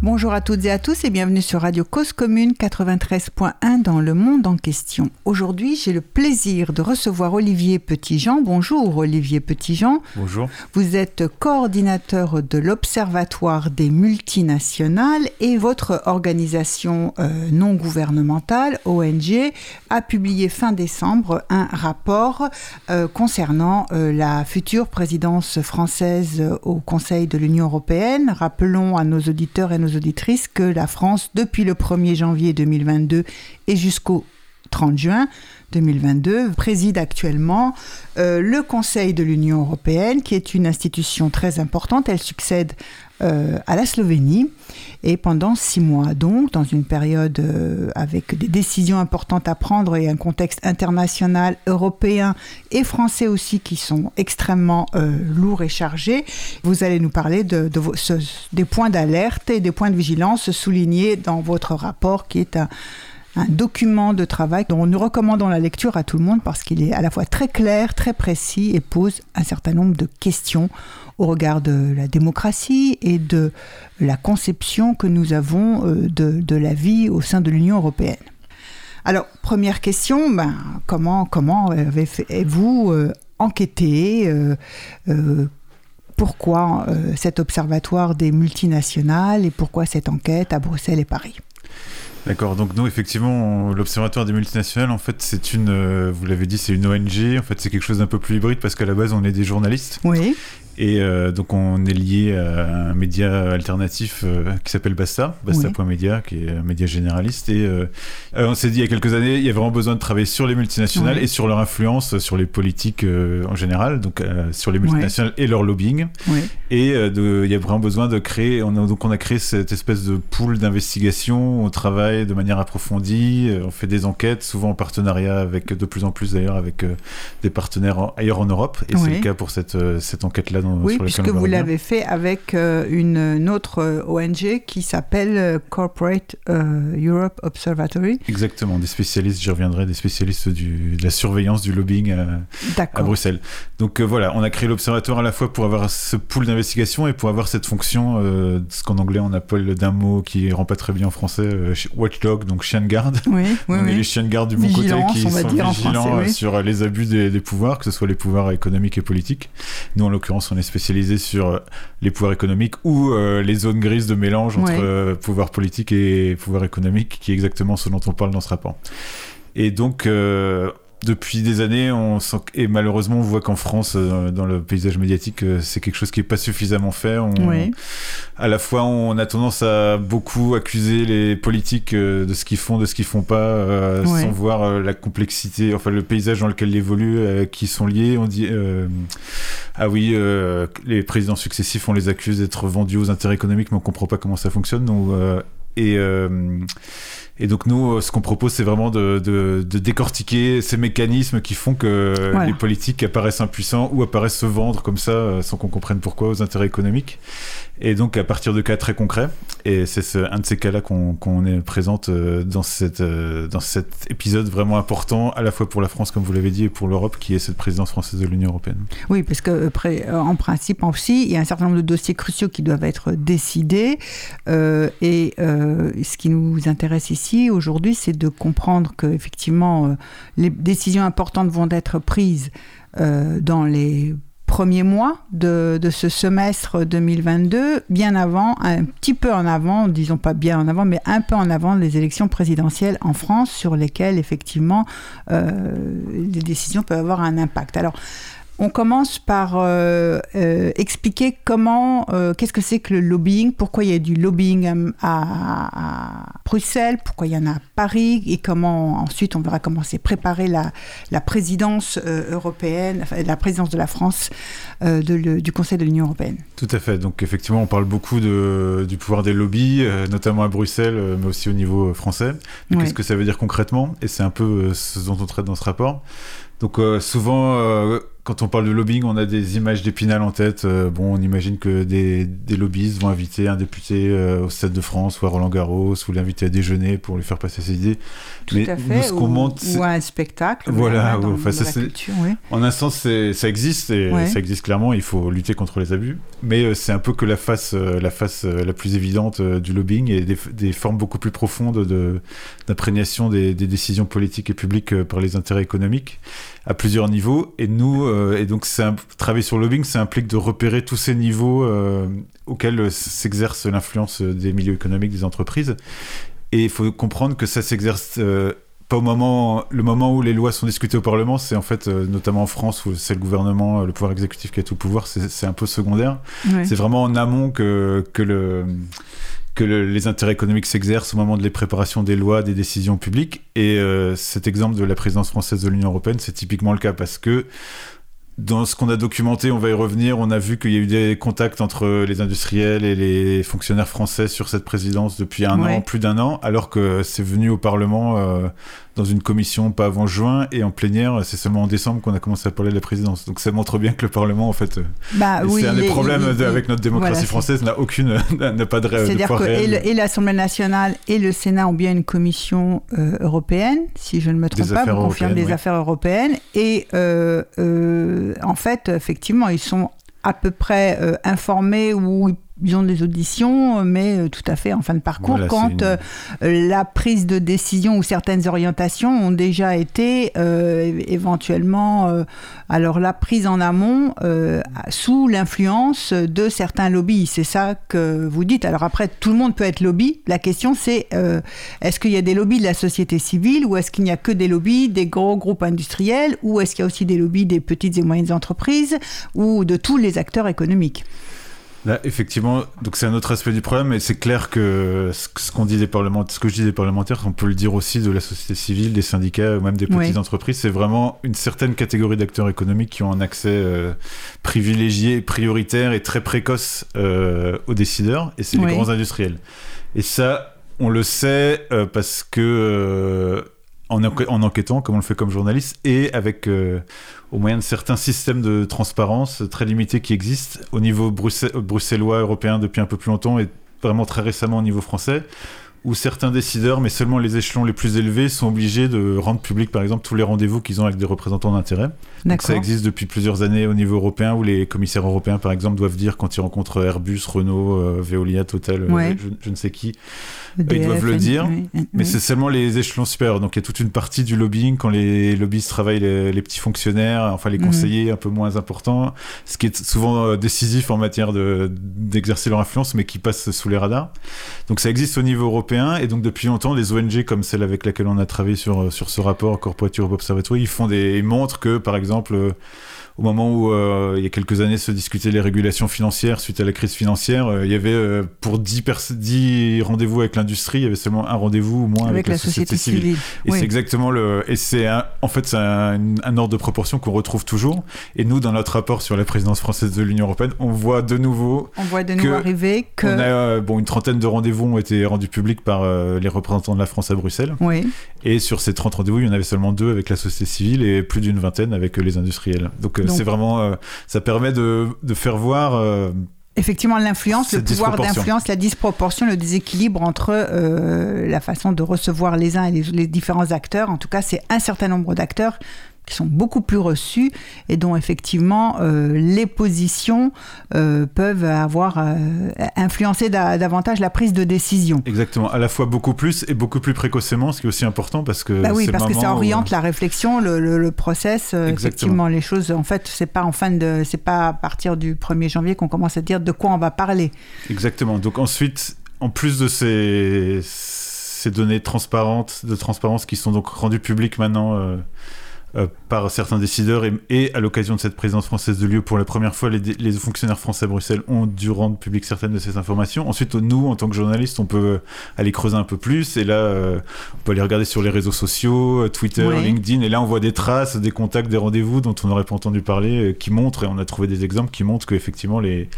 Bonjour à toutes et à tous et bienvenue sur Radio Cause Commune 93.1 dans le monde en question. Aujourd'hui, j'ai le plaisir de recevoir Olivier Petitjean. Bonjour Olivier Petitjean. Bonjour. Vous êtes coordinateur de l'Observatoire des multinationales et votre organisation euh, non gouvernementale, ONG, a publié fin décembre un rapport euh, concernant euh, la future présidence française au Conseil de l'Union européenne. Rappelons à nos auditeurs et nos auditrices que la France, depuis le 1er janvier 2022 et jusqu'au 30 juin 2022, préside actuellement euh, le Conseil de l'Union européenne, qui est une institution très importante. Elle succède euh, à la Slovénie. Et pendant six mois, donc, dans une période euh, avec des décisions importantes à prendre et un contexte international, européen et français aussi qui sont extrêmement euh, lourds et chargés, vous allez nous parler des points d'alerte et des points de vigilance soulignés dans votre rapport qui est un un document de travail dont nous recommandons la lecture à tout le monde parce qu'il est à la fois très clair, très précis et pose un certain nombre de questions au regard de la démocratie et de la conception que nous avons euh, de, la vie au sein de l'Union européenne. Alors, première question, ben, comment, avez-vous euh, enquêté euh, pourquoi cet observatoire des multinationales et pourquoi cette enquête à Bruxelles et Paris? D'accord, donc nous effectivement, l'Observatoire des multinationales, en fait, c'est une, euh, vous l'avez dit, c'est une ONG, en fait c'est quelque chose d'un peu plus hybride parce qu'à la base on est des journalistes. Oui. Et euh, donc on est lié à un média alternatif euh, qui s'appelle Basta, Basta.media, qui est un média généraliste. Et euh, on s'est dit il y a quelques années, il y a vraiment besoin de travailler sur les multinationales Oui. et sur leur influence sur les politiques en général, donc sur les multinationales et leur lobbying. Oui. Et de- il y a vraiment besoin de créer, on a, donc on a créé cette espèce de pool d'investigation, on travaille de manière approfondie, on fait des enquêtes, souvent en partenariat avec, de plus en plus d'ailleurs, avec des partenaires en- ailleurs en Europe. Et c'est Oui. le cas pour cette, cette enquête-là. Dont- Oui, sur puisque vous l'avez fait avec euh, une, une autre euh, ONG qui s'appelle euh, Corporate Europe Observatory. Exactement, des spécialistes, j'y reviendrai, des spécialistes du, de la surveillance du lobbying à. Bruxelles. Donc voilà, on a créé l'observatoire à la fois pour avoir ce pool d'investigation et pour avoir cette fonction, ce qu'en anglais on appelle d'un mot qui rend pas très bien en français, watchdog, donc chien de garde. Oui, oui, on est les oui. chiens de garde du bon côté qui sont vigilants français, oui. sur les abus des, des pouvoirs, que ce soit les pouvoirs économiques et politiques. Nous, en l'occurrence, on est spécialisé sur euh, les pouvoirs économiques ou euh, les zones grises de mélange entre euh, pouvoir politique et pouvoir économique, qui est exactement ce dont on parle dans ce rapport. Et donc, euh, depuis des années, on sent, et malheureusement, on voit qu'en France, euh, dans le paysage médiatique, euh, c'est quelque chose qui est pas suffisamment fait. On, Oui. à la fois, on a tendance à beaucoup accuser les politiques euh, de ce qu'ils font, de ce qu'ils font pas, sans voir la complexité, enfin le paysage dans lequel ils évoluent, qui sont liés. On dit ah oui, les présidents successifs, on les accuse d'être vendus aux intérêts économiques, mais on comprend pas comment ça fonctionne. Donc, et et donc nous, euh, ce qu'on propose, c'est vraiment de, de, de décortiquer ces mécanismes qui font que Voilà. les politiques apparaissent impuissants ou apparaissent se vendre comme ça euh, sans qu'on comprenne pourquoi aux intérêts économiques. Et donc à partir de cas très concrets, et c'est ce- un de ces cas-là qu'on est présente euh, dans, cette, dans cet épisode vraiment important, à la fois pour la France, comme vous l'avez dit, et pour l'Europe, qui est cette présidence française de l'Union européenne. Oui, parce que en principe aussi, il y a un certain nombre de dossiers cruciaux qui doivent être décidés. euh, et euh, ce qui nous intéresse ici aujourd'hui, c'est de comprendre que effectivement, euh, les décisions importantes vont être prises euh, dans les premiers mois de, ce semestre 2022, bien avant, un petit peu en avant, disons pas bien en avant, mais un peu en avant les élections présidentielles en France, sur lesquelles effectivement euh, les décisions peuvent avoir un impact. Alors, on commence par euh, euh, expliquer comment, euh, qu'est-ce que c'est que le lobbying, pourquoi il y a du lobbying à, Bruxelles, pourquoi il y en a à Paris, et comment ensuite on verra comment c'est préparer la, la présidence européenne, la présidence de la France de le- du Conseil de l'Union européenne. Tout à fait. Donc effectivement, on parle beaucoup de, du pouvoir des lobbies, notamment à Bruxelles, mais aussi au niveau français. Ouais. Qu'est-ce que ça veut dire concrètement? Et c'est un peu ce dont on traite dans ce rapport. Donc souvent, quand on parle de lobbying, on a des images d'épinal en tête. Euh, bon, on imagine que des, des, lobbyistes vont inviter un député euh, au Stade de France ou à Roland Garros ou l'inviter à déjeuner pour lui faire passer ses idées. Tout Mais à fait. ce qu'on monte, ou un spectacle. Voilà. enfin, ça, culture, oui. En un sens, ça existe et ça existe clairement. Il faut lutter contre les abus. Mais euh, c'est un peu que la face, la face la plus évidente du lobbying et des, des formes beaucoup plus profondes d'imprégnation des, des décisions politiques et publiques par les intérêts économiques à plusieurs niveaux. Et nous, et donc travailler sur le lobbying, ça implique de repérer tous ces niveaux euh, auxquels s'exerce l'influence des milieux économiques des entreprises. Et il faut comprendre que ça s'exerce euh, pas au moment, le moment où les lois sont discutées au Parlement, c'est en fait, notamment en France, où c'est le gouvernement, le pouvoir exécutif qui a tout le pouvoir, c'est un peu secondaire. C'est vraiment en amont que, que le que les intérêts économiques s'exercent au moment de les préparations des lois, des décisions publiques. Et euh, cet exemple de la présidence française de l'Union européenne, c'est typiquement le cas parce que dans ce qu'on a documenté, on va y revenir, on a vu qu'il y a eu des contacts entre les industriels et les fonctionnaires français sur cette présidence depuis un an, plus d'un an, alors que c'est venu au Parlement euh, dans une commission pas avant juin et en plénière, c'est seulement en décembre qu'on a commencé à parler de la présidence. Donc ça montre bien que le Parlement, en fait, euh, bah, c'est un des problèmes avec notre démocratie française, n'a aucune, n'a pas de C'est-à-dire que et l'Assemblée nationale et le Sénat ont bien une commission euh, européenne, si je ne me trompe pas, vous confirmez des affaires européennes, et euh, en fait, effectivement, ils sont à peu près informés ou ils ont des auditions, mais euh, tout à fait en fin de parcours, quand euh, la prise de décision ou certaines orientations ont déjà été euh, éventuellement, alors la prise en amont, sous l'influence de certains lobbies. C'est ça que vous dites. Alors après, tout le monde peut être lobby. La question c'est, est-ce qu'il y a des lobbies de la société civile ou est-ce qu'il n'y a que des lobbies des gros groupes industriels ou est-ce qu'il y a aussi des lobbies des petites et moyennes entreprises ou de tous les acteurs économiques? Là, effectivement, donc c'est un autre aspect du problème, et c'est clair que ce qu'on dit des parlementaires, ce que je dis des parlementaires, on peut le dire aussi de la société civile, des syndicats ou même des petites entreprises, c'est vraiment une certaine catégorie d'acteurs économiques qui ont un accès euh, privilégié, prioritaire et très précoce euh, aux décideurs, et c'est les grands industriels. Et ça, on le sait euh, parce que en, en, enquêtant, comme on le fait comme journaliste, et avec au moyen de certains systèmes de transparence très limités qui existent au niveau bruxellois, européen depuis un peu plus longtemps et vraiment très récemment au niveau français, où certains décideurs, mais seulement les échelons les plus élevés, sont obligés de rendre public, par exemple, tous les rendez-vous qu'ils ont avec des représentants d'intérêt. Ça existe depuis plusieurs années au niveau européen, où les commissaires européens, par exemple, doivent dire quand ils rencontrent Airbus, Renault, euh, Veolia, Total, euh, je, ne sais qui, ils doivent le dire, mais c'est seulement les échelons supérieurs. Donc il y a toute une partie du lobbying quand les lobbyistes travaillent les, petits fonctionnaires, enfin les mhm. conseillers un peu moins importants, ce qui est souvent euh, décisif en matière d'exercer leur influence, mais qui passe sous les radars. Donc ça existe au niveau européen, et donc depuis longtemps, les ONG comme celle avec laquelle on a travaillé sur, euh, ce rapport, Corporate Europe Observatory, ils font des, ils montrent que par exemple euh, au moment où euh, il y a quelques années se discutaient les régulations financières suite à la crise financière, euh, il y avait euh, pour 10, 10 rendez-vous avec l'industrie, il y avait seulement un rendez-vous ou moins avec, la, société, civile. Et c'est exactement le. Et c'est en fait c'est un, ordre de proportion qu'on retrouve toujours. Et nous, dans notre rapport sur la présidence française de l'Union européenne, on voit de nouveau. On voit de nouveau arriver que. On a, bon, une trentaine de rendez-vous ont été rendus publics par les représentants de la France à Bruxelles. Oui. Et sur ces 30 rendez-vous, il y en avait seulement deux avec la société civile et plus d'une vingtaine avec les industriels. Donc c'est vraiment, euh, ça permet de, de faire voir. Euh, Effectivement, l'influence, le pouvoir d'influence, la disproportion, le déséquilibre entre euh, la façon de recevoir les uns et les, les différents acteurs. En tout cas, c'est un certain nombre d'acteurs qui sont beaucoup plus reçus et dont effectivement euh, les positions euh, peuvent avoir euh, influencé davantage la prise de décision. Exactement, à la fois beaucoup plus et beaucoup plus précocement, ce qui est aussi important parce que bah oui, parce que ça oriente la réflexion, le, le, process. effectivement, les choses, en fait, c'est pas en fin de, c'est pas à partir du 1er janvier qu'on commence à dire de quoi on va parler. Exactement. Donc ensuite, en plus de ces ces données transparentes, de transparence qui sont donc rendues publiques maintenant euh, par certains décideurs et, à l'occasion de cette présidence française de lieu pour la première fois les, fonctionnaires français à Bruxelles ont dû rendre public certaines de ces informations. Ensuite nous en tant que journalistes on peut aller creuser un peu plus et là euh, on peut aller regarder sur les réseaux sociaux euh, Twitter LinkedIn et là on voit des traces des contacts des rendez-vous dont on n'aurait pas entendu parler qui montrent et on a trouvé des exemples qui montrent qu'effectivement les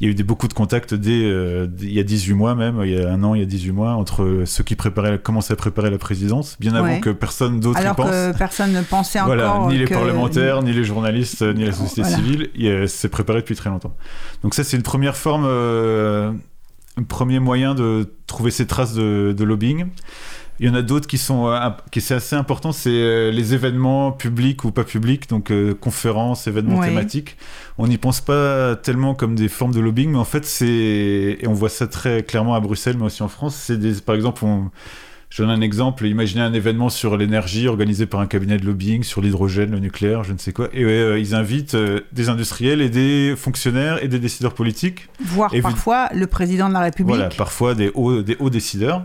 il y a eu des, beaucoup de contacts dès il y a 18 mois même il y a un an il y a 18 mois entre ceux qui préparaient commençaient à préparer la présidence bien avant que personne d'autre alors pense. que personne ne pensait c'est Voilà, encore ni les que- parlementaires, ni les journalistes, ni la société Voilà. civile. A- C'est préparé depuis très longtemps. Donc ça, c'est une première forme, euh, un premier moyen de trouver ces traces de, de lobbying. Il y en a d'autres qui sont euh, qui c'est assez important, c'est euh, les événements publics ou pas publics, donc euh, conférences, événements thématiques. On n'y pense pas tellement comme des formes de lobbying, mais en fait c'est et on voit ça très clairement à Bruxelles, mais aussi en France. C'est des, par exemple, on, je donne un exemple. Imaginez un événement sur l'énergie organisé par un cabinet de lobbying sur l'hydrogène, le nucléaire, je ne sais quoi. Et euh, ils invitent euh, des industriels et des fonctionnaires et des décideurs politiques. Voire parfois le président de la République. Voilà, parfois des hauts, des hauts décideurs.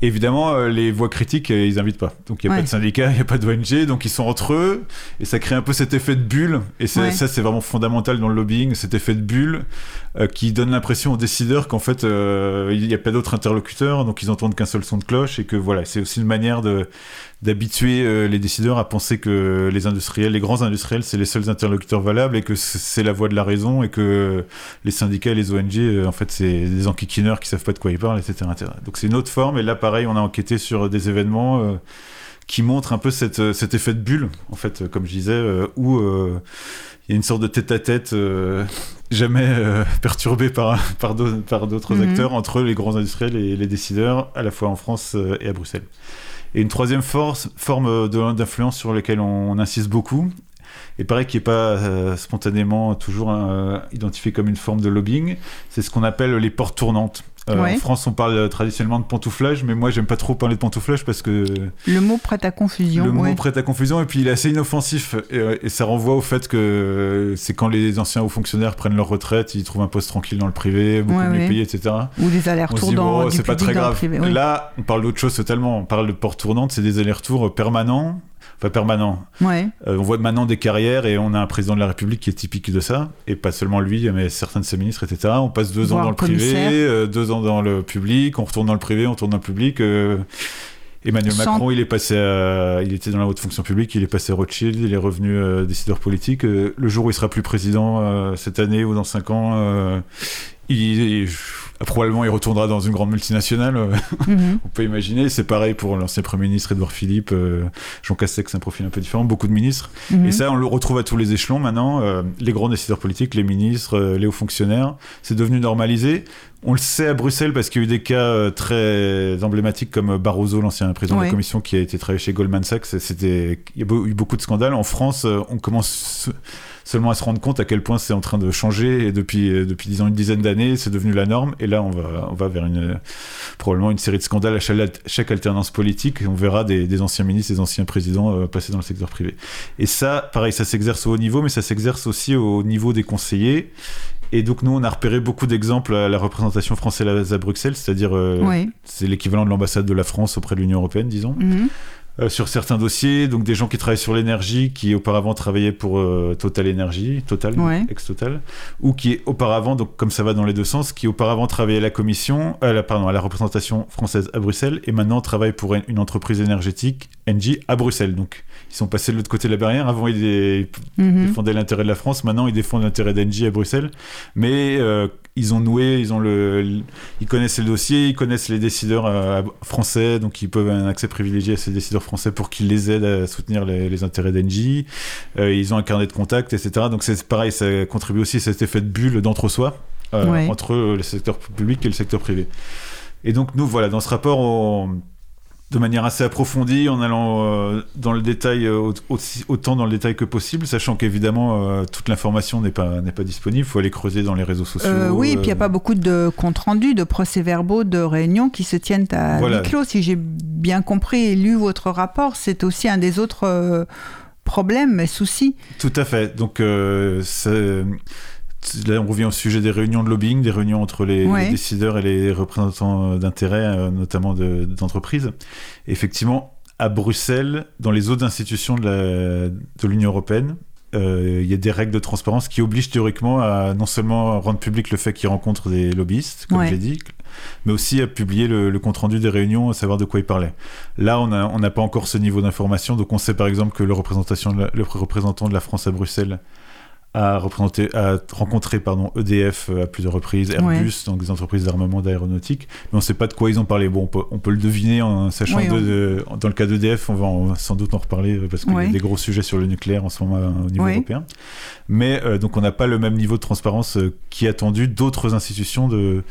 Évidemment, euh, les voix critiques, ils invitent pas. Donc il n'y a Ouais. pas de syndicat, il n'y a pas d'ONG, donc ils sont entre eux, et ça crée un peu cet effet de bulle. Et Ouais. ça, c'est vraiment fondamental dans le lobbying, cet effet de bulle qui donne l'impression aux décideurs qu'en fait, il n'y a pas d'autres interlocuteurs, donc ils entendent qu'un seul son de cloche, et que voilà, c'est aussi une manière de d'habituer euh, les décideurs à penser que les industriels, les grands industriels, c'est les seuls interlocuteurs valables et que c'est la voie de la raison et que les syndicats et les ONG, euh, en fait, c'est des enquiquineurs qui savent pas de quoi ils parlent, etc. etc. Donc c'est une autre forme. Et là, pareil, on a enquêté sur des événements euh, qui montrent un peu cette, euh, cet effet de bulle, en fait, euh, comme je disais, euh, où il y a une sorte de tête-à-tête jamais perturbé par, par d'au- par d'autres Mhm. acteurs entre les grands industriels et les décideurs, à la fois en France et à Bruxelles. Et une troisième force, forme d'influence sur laquelle on, insiste beaucoup, et pareil qui n'est pas euh, spontanément toujours euh, identifié comme une forme de lobbying, c'est ce qu'on appelle les portes tournantes. Euh, Ouais. En France, on parle traditionnellement de pantouflage, mais moi, j'aime pas trop parler de pantouflage parce que Le mot prête à confusion. le mot prête à confusion et puis il est assez inoffensif et, euh, et ça renvoie au fait que c'est quand les anciens hauts fonctionnaires prennent leur retraite, ils trouvent un poste tranquille dans le privé, beaucoup Ouais, mieux payé, etc. Ou des allers-retours dans du c'est pas très grave. privé. oui. Là, on parle d'autre chose totalement. On parle de porte tournante, c'est des allers-retours permanents. Enfin, permanents. Ouais. Euh, on voit maintenant des carrières et on a un président de la République qui est typique de ça. Et pas seulement lui, mais certains de ses ministres, etc. On passe deux ans dans le privé, euh, deux ans dans le public, on retourne dans le privé, on retourne dans le public. euh, Emmanuel Sans- Macron, il est passé à- il était dans la haute fonction publique, il est passé à Rothschild, il est revenu euh, décideur politique. Euh, le jour où il sera plus président euh, cette année ou dans cinq ans, il, il- probablement il retournera dans une grande multinationale. euh, Mhm. on peut imaginer. C'est pareil pour l'ancien Premier ministre Édouard Philippe, euh, Jean Castex, un profil un peu différent, beaucoup de ministres. Mhm. Et ça, on le retrouve à tous les échelons maintenant. euh, les grands décideurs politiques, les ministres, les hauts fonctionnaires, c'est devenu normalisé. On le sait à Bruxelles parce qu'il y a eu des cas très emblématiques comme Barroso, l'ancien président de la Commission, qui a été travaillé chez Goldman Sachs. C'était, il y a eu beaucoup de scandales. En France, on commence seulement à se rendre compte à quel point c'est en train de changer. Et depuis, euh, depuis disons une dizaine d'années, c'est devenu la norme. Et là, on va, on va vers une, euh, probablement une série de scandales à chaque, chaque alternance politique. Et on verra des, des anciens ministres, des anciens présidents euh, passer dans le secteur privé. Et ça, pareil, ça s'exerce au haut niveau, mais ça s'exerce aussi au niveau des conseillers. Et donc nous, on a repéré beaucoup d'exemples à la représentation française à Bruxelles, c'est-à-dire euh, c'est l'équivalent de l'ambassade de la France auprès de l'Union européenne, disons, Mhm. Euh, sur certains dossiers. Donc des gens qui travaillent sur l'énergie, qui auparavant travaillaient pour euh, Total Energy, Total, Ouais. ex-Total, ou qui auparavant, donc comme ça va dans les deux sens, qui auparavant travaillaient à la commission, à la, pardon, à la représentation française à Bruxelles, et maintenant travaillent pour une, entreprise énergétique, Engie, à Bruxelles. Donc ils sont passés de l'autre côté de la barrière. Avant, ils, ils Mhm. défendaient l'intérêt de la France. Maintenant, ils défendent l'intérêt d'Engie à Bruxelles. Mais euh, ils ont noué, ils ont le, le- ils connaissent les dossiers, ils connaissent les décideurs euh, français, donc ils peuvent avoir un accès privilégié à ces décideurs français pour qu'ils les aident à soutenir les, les intérêts d'Engie. Euh, ils ont un carnet de contacts, etc. Donc c'est pareil, ça contribue aussi à cet effet de bulle d'entre-soi euh, Ouais. entre le secteur public et le secteur privé. Et donc nous, voilà, dans ce rapport, on- de manière assez approfondie, en allant euh, dans le détail, euh, aussi- autant dans le détail que possible, sachant qu'évidemment, euh, toute l'information n'est pas, n'est pas disponible, il faut aller creuser dans les réseaux sociaux. Oui, et puis il n'y a pas beaucoup de comptes rendus, de procès-verbaux, de réunions qui se tiennent à Voilà. huis clos. Si j'ai bien compris et lu votre rapport, c'est aussi un des autres problèmes, soucis. Tout à fait. Donc, c'est- là, on revient au sujet des réunions de lobbying, des réunions entre les, Ouais. les décideurs et les représentants d'intérêts, euh, notamment de- d'entreprises. Effectivement, à Bruxelles, dans les autres institutions de l'Union européenne, euh, il y a des règles de transparence qui obligent théoriquement à non seulement rendre public le fait qu'ils rencontrent des lobbyistes, comme Ouais. j'ai dit, mais aussi à publier le, le compte-rendu des réunions, à savoir de quoi ils parlaient. Là, on n'a on pas encore ce niveau d'information, donc on sait par exemple que le, représentation de la- le représentant de la France à Bruxelles a, représenté, a rencontré pardon, EDF à plusieurs reprises, Airbus, donc des entreprises d'armement d'aéronautique, mais on ne sait pas de quoi ils ont parlé. Bon, on peut, le deviner en sachant que dans le cas d'EDF, on va sans doute en reparler parce qu'il y a des gros sujets sur le nucléaire en ce moment au niveau européen. Mais donc on n'a pas le même niveau de transparence qui est attendu d'autres institutions de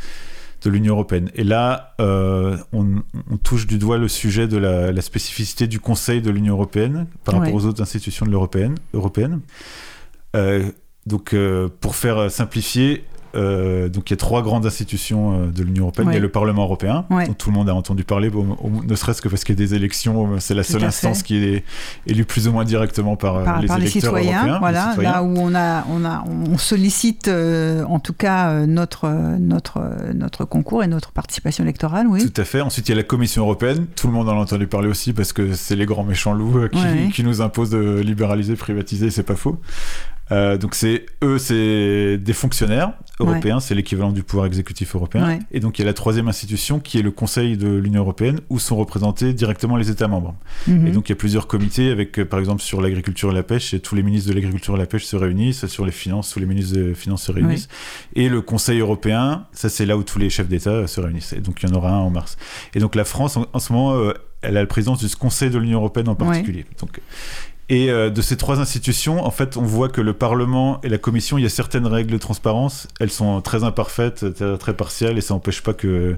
de l'Union européenne. Et là, euh, on, touche du doigt le sujet de la, spécificité du Conseil de l'Union européenne par rapport aux autres institutions de l'européenne. Européenne. Euh, donc, euh, pour faire simplifier, euh, donc il y a trois grandes institutions euh, de l'Union européenne. Il y a le Parlement européen, dont tout le monde a entendu parler, ne serait-ce que parce qu'il y a des élections. Euh, c'est la seule instance qui est élue plus ou moins directement par, les, électeurs citoyens, européens. Voilà, là où on, a, on, a, on sollicite en tout cas notre, notre, notre concours et notre participation électorale. Oui. Tout à fait. Ensuite, il y a la Commission européenne. Tout le monde en a entendu parler aussi parce que c'est les grands méchants loups qui, qui nous imposent de libéraliser, privatiser, c'est pas faux. Euh, donc c'est eux, c'est des fonctionnaires européens, c'est l'équivalent du pouvoir exécutif européen. Et donc il y a la troisième institution qui est le Conseil de l'Union européenne où sont représentés directement les États membres. Mhm. Et donc il y a plusieurs comités avec, euh, par exemple, sur l'agriculture et la pêche, et tous les ministres de l'agriculture et la pêche se réunissent, sur les finances, tous les ministres des finances se réunissent. Et le Conseil européen, ça c'est là où tous les chefs d'État se réunissent. Et donc il y en aura un en mars. Et donc la France, en, ce moment, euh, elle a la présidence du Conseil de l'Union européenne en particulier. Donc, et euh, de ces trois institutions, en fait, on voit que le Parlement et la Commission, il y a certaines règles de transparence. Elles sont très imparfaites, très partiales, et ça n'empêche pas que,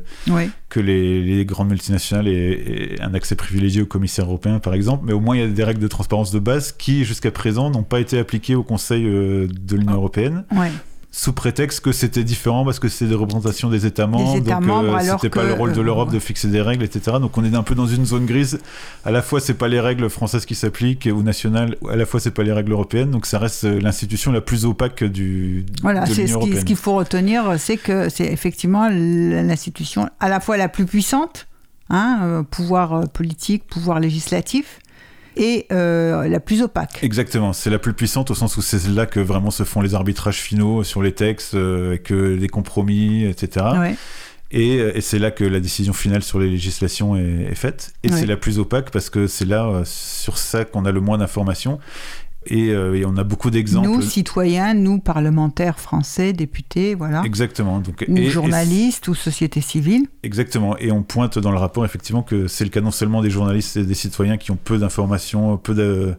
que les, grandes multinationales aient, un accès privilégié au commissaire européen, par exemple. Mais au moins, il y a des règles de transparence de base qui, jusqu'à présent, n'ont pas été appliquées au Conseil euh, de l'Union européenne sous prétexte que c'était différent parce que c'était des représentations des États membres, donc euh, c'était pas le rôle de l'Europe de fixer des règles, etc. Donc on est un peu dans une zone grise. À la fois c'est pas les règles françaises qui s'appliquent ou nationales, à la fois c'est pas les règles européennes. Donc ça reste euh, l'institution la plus opaque du. Voilà, c'est ce qu'il faut retenir, c'est que c'est effectivement l'institution à la fois la plus puissante, hein, euh, pouvoir politique, pouvoir législatif et euh, la plus opaque. Exactement, c'est la plus puissante au sens où c'est là que vraiment se font les arbitrages finaux sur les textes, euh, que les compromis, etc. Et, et c'est là que la décision finale sur les législations est, faite. Et c'est la plus opaque parce que c'est là, euh, sur ça, qu'on a le moins d'informations. Euh, et, on a beaucoup d'exemples. Nous, citoyens, nous, parlementaires français, députés, voilà. Exactement. Donc, ou journalistes, ou société civile. Exactement. Et on pointe dans le rapport, effectivement, que c'est le cas non seulement des journalistes et des citoyens qui ont peu d'informations, peu de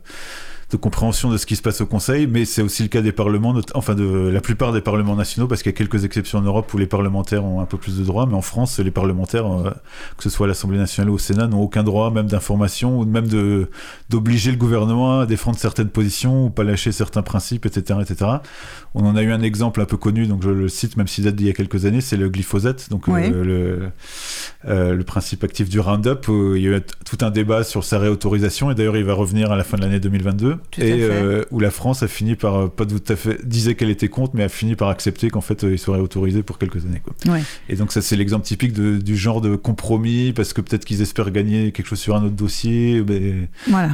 de compréhension de ce qui se passe au Conseil, mais c'est aussi le cas des parlements, enfin de la plupart des parlements nationaux, parce qu'il y a quelques exceptions en Europe où les parlementaires ont un peu plus de droits, mais en France, les parlementaires, euh, que ce soit à l'Assemblée nationale ou au Sénat, n'ont aucun droit, même d'information, ou même de d'obliger le gouvernement à défendre certaines positions ou pas lâcher certains principes, etc., etc. On en a eu un exemple un peu connu, donc je le cite, même s'il date d'il y a quelques années, c'est le glyphosate, donc euh, le, euh, le principe actif du Roundup. Où il y a eu tout un débat sur sa réautorisation, et d'ailleurs il va revenir à la fin de l'année 2022 et euh, où la France a fini par euh, pas tout à fait disait qu'elle était contre, mais a fini par accepter qu'en fait euh, il serait autorisé pour quelques années. Quoi. Et donc ça c'est l'exemple typique du genre de compromis parce que peut-être qu'ils espèrent gagner quelque chose sur un autre dossier,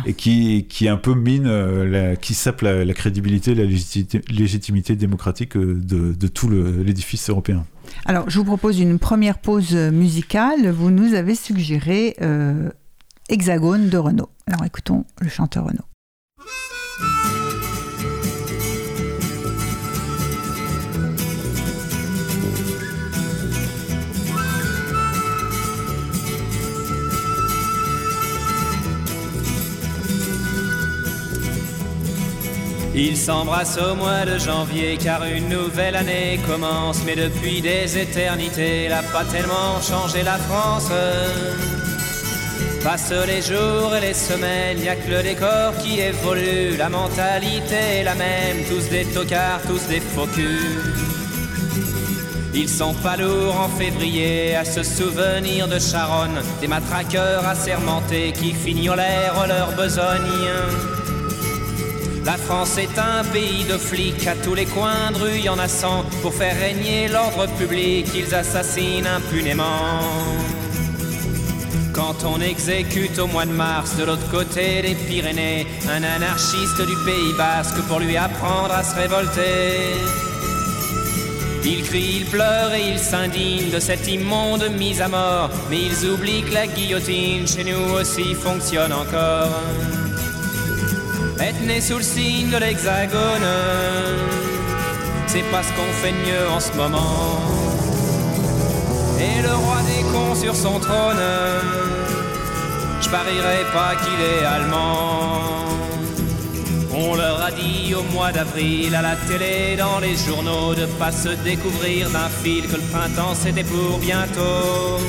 et qui qui un peu mine, la, qui sape la, crédibilité, la légitimité, démocratique de, de tout l'édifice européen. Alors, je vous propose une première pause musicale. Vous nous avez suggéré Hexagone de Renault. Alors, écoutons le chanteur Renault. Ils s'embrassent au mois de janvier car une nouvelle année commence, mais depuis des éternités, n'a pas tellement changé la France. Passent les jours et les semaines, y a que le décor qui évolue, la mentalité est la même, tous des tocards, tous des faux Ils sont pas lourds en février à se souvenir de Charonne, des matraqueurs assermentés qui fignolèrent leur besogne. La France est un pays de flics, à tous les coins de rue y en a cent, pour faire régner l'ordre public, ils assassinent impunément. Quand on exécute au mois de mars de l'autre côté des Pyrénées un anarchiste du Pays basque pour lui apprendre à se révolter. Il crie, il pleure et il s'indigne de cette immonde mise à mort, mais ils oublient que la guillotine chez nous aussi fonctionne encore. Être né sous le signe de l'hexagone, c'est pas ce qu'on fait mieux en ce moment. Et le roi des cons sur son trône, je parierais pas qu'il est allemand. On leur a dit au mois d'avril à la télé, dans les journaux, de pas se découvrir d'un fil que le printemps c'était pour bientôt.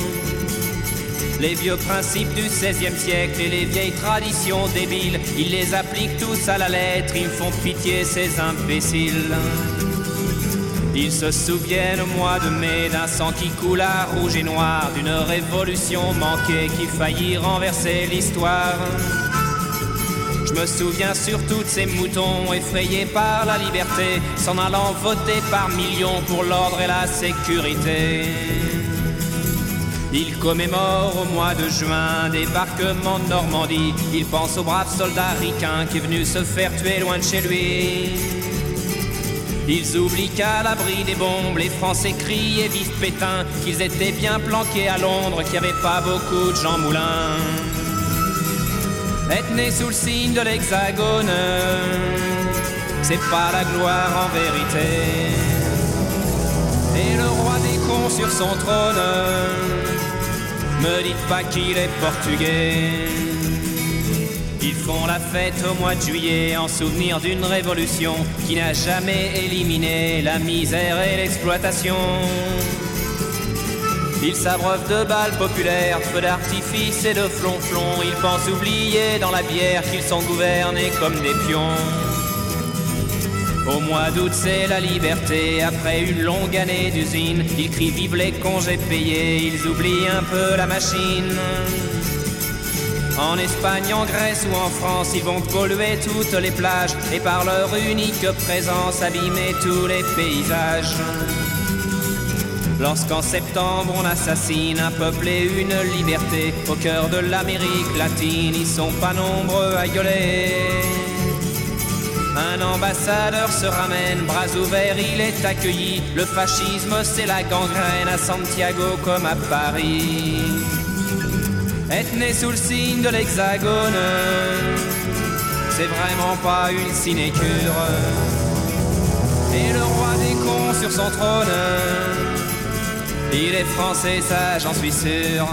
Les vieux principes du XVIe siècle et les vieilles traditions débiles, ils les appliquent tous à la lettre, ils font pitié ces imbéciles. Ils se souviennent au mois de mai d'un sang qui coula rouge et noir, d'une révolution manquée qui faillit renverser l'histoire. Je me souviens surtout de ces moutons effrayés par la liberté, s'en allant voter par millions pour l'ordre et la sécurité. Il commémore au mois de juin débarquement de Normandie. Il pense au brave soldat ricain qui est venu se faire tuer loin de chez lui. Ils oublient qu'à l'abri des bombes, les Français crient et vivent Pétain, qu'ils étaient bien planqués à Londres, qu'il n'y avait pas beaucoup de Jean Moulin. Être né sous le signe de l'hexagone, c'est pas la gloire en vérité. Et le roi des cons sur son trône, me dites pas qu'il est portugais. Ils font la fête au mois de juillet en souvenir d'une révolution qui n'a jamais éliminé la misère et l'exploitation. Ils s'abreuvent de balles populaires, feux d'artifice et de flonflons. Ils pensent oublier dans la bière qu'ils sont gouvernés comme des pions. Au mois d'août, c'est la liberté. Après une longue année d'usine, ils crient vive les congés payés. Ils oublient un peu la machine. En Espagne, en Grèce ou en France, ils vont polluer toutes les plages et par leur unique présence abîmer tous les paysages. Lorsqu'en septembre on assassine un peuple et une liberté au cœur de l'Amérique latine, ils sont pas nombreux à gueuler. Un ambassadeur se ramène, bras ouverts, il est accueilli. Le fascisme, c'est la gangrène à Santiago comme à Paris. Être né sous le signe de l'hexagone, c'est vraiment pas une sinécure. Et le roi des cons sur son trône, il est français, ça j'en suis sûr.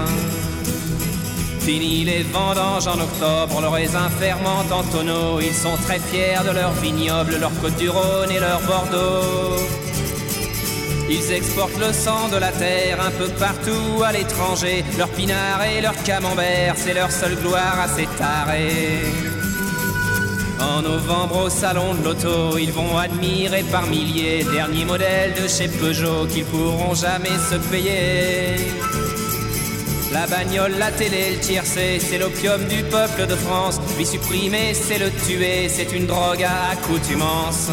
Fini les vendanges en octobre, le raisin fermente en tonneaux. Ils sont très fiers de leur vignoble, leur côte du Rhône et leur Bordeaux. Ils exportent le sang de la terre un peu partout à l'étranger. Leur pinard et leur camembert, c'est leur seule gloire à s'étarer. En novembre au salon de l'auto, ils vont admirer par milliers derniers modèles de chez Peugeot qu'ils pourront jamais se payer. La bagnole, la télé, le tiercé, c'est l'opium du peuple de France. Lui supprimer, c'est le tuer, c'est une drogue à accoutumance.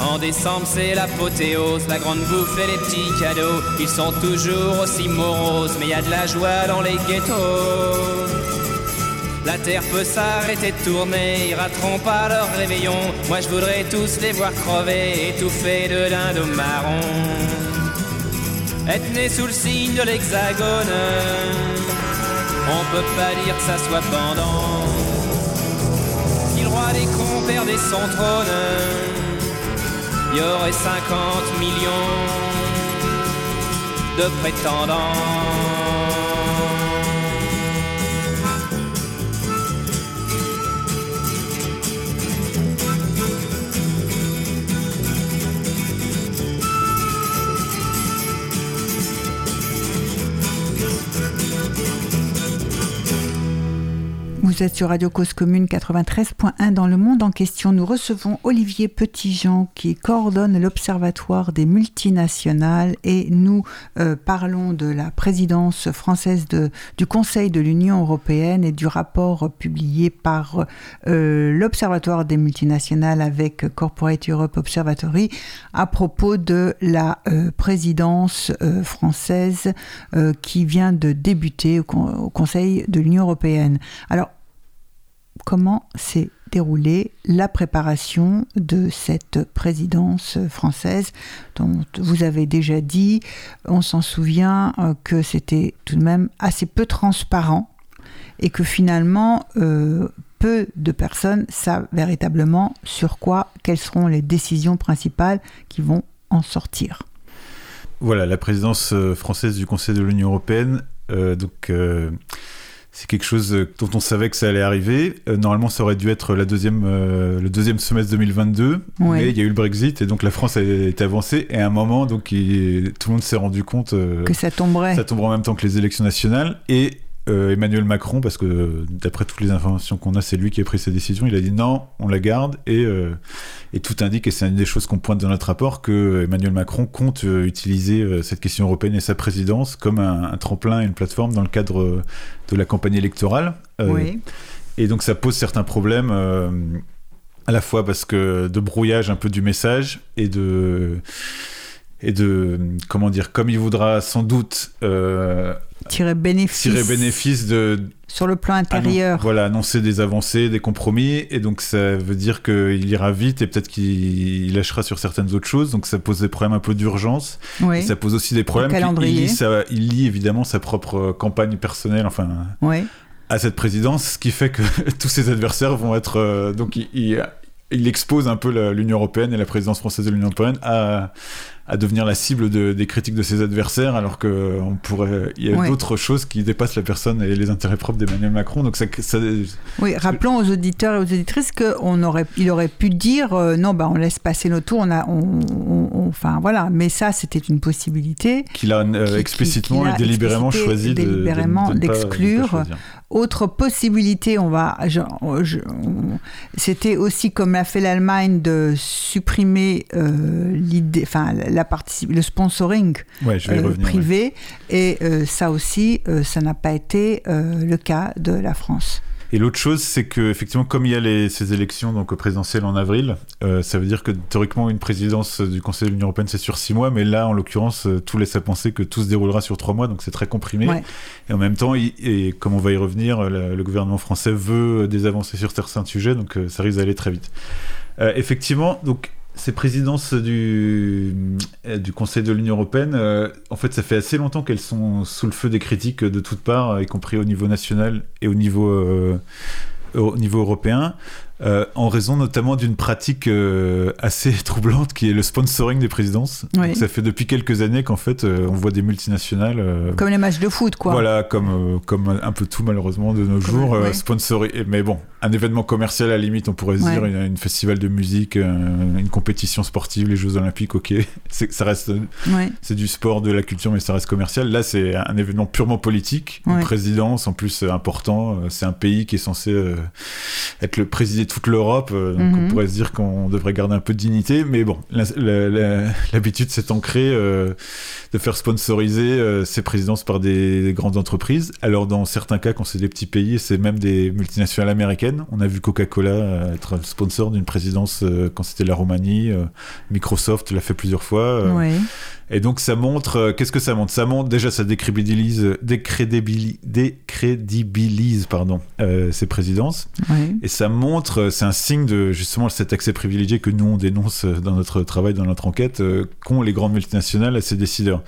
En décembre, c'est l'apothéose, la grande bouffe et les petits cadeaux. Ils sont toujours aussi moroses, mais y a de la joie dans les ghettos. La terre peut s'arrêter de tourner, ils rateront pas leur réveillon. Moi je voudrais tous les voir crever, étouffés de dindon marron. Être né sous le signe de l'hexagone, on peut pas dire que ça soit pendant. Si le roi des cons perdait son trône, y aurait 50 millions de prétendants. Vous êtes sur Radio Cause Commune 93.1 dans le monde en question. Nous recevons Olivier Petitjean qui coordonne l'Observatoire des multinationales et nous euh, parlons de la présidence française du Conseil de l'Union européenne et du rapport publié par euh, l'Observatoire des multinationales avec Corporate Europe Observatory à propos de la euh, présidence française qui vient de débuter au, au Conseil de l'Union européenne. Alors, comment s'est déroulée la préparation de cette présidence française dont vous avez déjà dit, on s'en souvient euh, que c'était tout de même assez peu transparent et que finalement, euh, peu de personnes savent véritablement sur quoi, quelles seront les décisions principales qui vont en sortir. Voilà, la présidence euh, française du Conseil de l'Union européenne, donc c'est quelque chose dont on savait que ça allait arriver. normalement, ça aurait dû être la deuxième, le deuxième semestre 2022, mais il y a eu le Brexit et donc la France a été avancée. Et à un moment, donc tout le monde s'est rendu compte que ça tomberait. Ça tomberait en même temps que les élections nationales et euh, Emmanuel Macron, parce que d'après toutes les informations qu'on a, c'est lui qui a pris cette décision. Il a dit non, on la garde et, euh, et tout indique, et c'est une des choses qu'on pointe dans notre rapport, que Emmanuel Macron compte euh, utiliser cette question européenne et sa présidence comme un, tremplin et une plateforme dans le cadre de la campagne électorale. oui. Et donc ça pose certains problèmes à la fois parce que de brouillage un peu du message et de et de comment dire comme il voudra sans doute tirer bénéfice. Tirer bénéfice de. Sur le plan intérieur. voilà, annoncer des avancées, des compromis, et donc ça veut dire qu'il ira vite et peut-être qu'il lâchera sur certaines autres choses. Donc ça pose des problèmes un peu d'urgence. Oui. ça pose aussi des problèmes. Il lit, ça, il lit évidemment sa propre campagne personnelle, enfin. Oui. À cette présidence, ce qui fait que tous ses adversaires vont être. Euh, donc il, il expose un peu l'Union européenne et la présidence française de l'Union européenne à, à devenir la cible de, des critiques de ses adversaires, alors qu'on pourrait, il y a d'autres choses qui dépassent la personne et les intérêts propres d'Emmanuel Macron. Donc ça, ça, oui, rappelons aux auditeurs et aux auditrices qu'il aurait, il aurait pu dire euh, non, bah on laisse passer nos tours, on a, on, enfin voilà. Mais ça, c'était une possibilité qu'il a euh, explicitement et délibérément choisi d'exclure. Autre possibilité, on va, c'était aussi comme l'a fait l'Allemagne de supprimer euh, l'idée, enfin la le sponsoring euh, privé, et euh, ça aussi, ça n'a pas été le cas de la France. Et l'autre chose, c'est que effectivement, comme il y a les, ces élections donc présidentielles en avril, euh, ça veut dire que théoriquement une présidence du Conseil de l'Union européenne c'est sur six mois, mais là en l'occurrence euh, tout laisse à penser que tout se déroulera sur trois mois, donc c'est très comprimé. Et en même temps, et comme on va y revenir, le, gouvernement français veut des avancées sur certains sujets, donc euh, ça risque d'aller très vite. effectivement, donc ces présidences du, du Conseil de l'Union européenne, en fait, ça fait assez longtemps qu'elles sont sous le feu des critiques de toutes parts, y compris au niveau national et au niveau, au niveau européen. Euh, en raison notamment d'une pratique euh, assez troublante qui est le sponsoring des présidences. ça fait depuis quelques années qu'en fait euh, on voit des multinationales. comme les matchs de foot, quoi. Voilà, comme, comme un peu tout malheureusement de nos jours, sponsoring. Mais bon, un événement commercial à la limite, on pourrait se dire, une, festival de musique, une compétition sportive, les Jeux Olympiques, ok, ça reste. C'est du sport, de la culture, mais ça reste commercial. Là, c'est un événement purement politique, une présidence en plus important. C'est un pays qui est censé être le président toute l'Europe, euh, donc on mhm. pourrait se dire qu'on devrait garder un peu de dignité, mais bon, l'habitude s'est ancrée euh, de faire sponsoriser euh, ces présidences par des, grandes entreprises. Alors dans certains cas, quand c'est des petits pays, c'est même des multinationales américaines. On a vu Coca-Cola être sponsor d'une présidence quand c'était la Roumanie, Microsoft l'a fait plusieurs fois. Et donc ça montre, euh, qu'est-ce que ça montre? Ça montre déjà, ça décrédibilise, décrédibilise, décrédibilise pardon, euh, ces présidences. Et ça montre, euh, c'est un signe de justement cet accès privilégié que nous on dénonce dans notre travail, dans notre enquête, qu'ont les grandes multinationales à ces décideurs.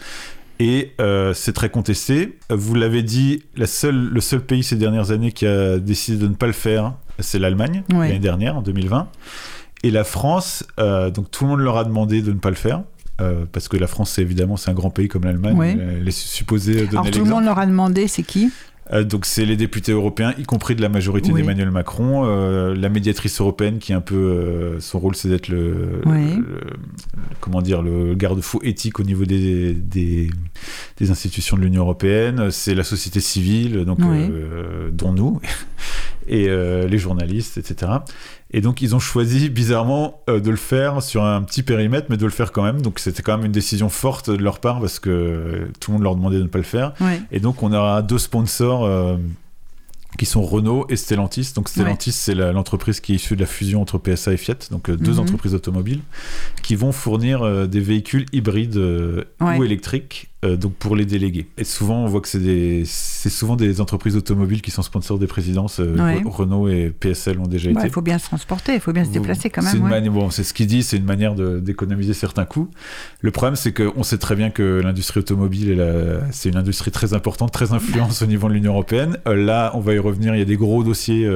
Et c'est très contesté. Vous l'avez dit, la seule, le seul pays ces dernières années qui a décidé de ne pas le faire, c'est l'Allemagne, l'année dernière, en 2020. Et la France, donc tout le monde leur a demandé de ne pas le faire. Euh, parce que la France, évidemment, c'est un grand pays comme l'Allemagne. Elle est supposée donner Alors, tout le monde leur a demandé, c'est qui euh, donc c'est les députés européens, y compris de la majorité d'Emmanuel Macron, euh, la médiatrice européenne qui est un peu son rôle, c'est d'être le, comment dire le garde-fou éthique au niveau des, des, des institutions de l'Union européenne. C'est la société civile, donc dont nous et les journalistes, etc. Et donc ils ont choisi bizarrement euh, de le faire sur un petit périmètre, mais de le faire quand même. Donc c'était quand même une décision forte de leur part parce que tout le monde leur demandait de ne pas le faire. Et donc on aura deux sponsors. Euh, qui sont Renault et Stellantis. Donc Stellantis, c'est l'entreprise qui est issue de la fusion entre PSA et Fiat, donc euh, deux mhm. entreprises automobiles, qui vont fournir des véhicules hybrides ou électriques euh, donc pour les délégués. Et souvent, on voit que c'est des, c'est souvent des entreprises automobiles qui sont sponsors des présidences. Euh, Ouais. Renault et PSL ont déjà été. Il faut bien se transporter, il faut bien se déplacer quand C'est même. une ouais. bon, c'est ce qu'il dit, c'est une manière d'économiser certains coûts. Le problème, c'est qu'on sait très bien que l'industrie automobile, est la- c'est une industrie très importante, très influente au niveau de l'Union européenne. Euh, là, on va y revenir. Il y a des gros dossiers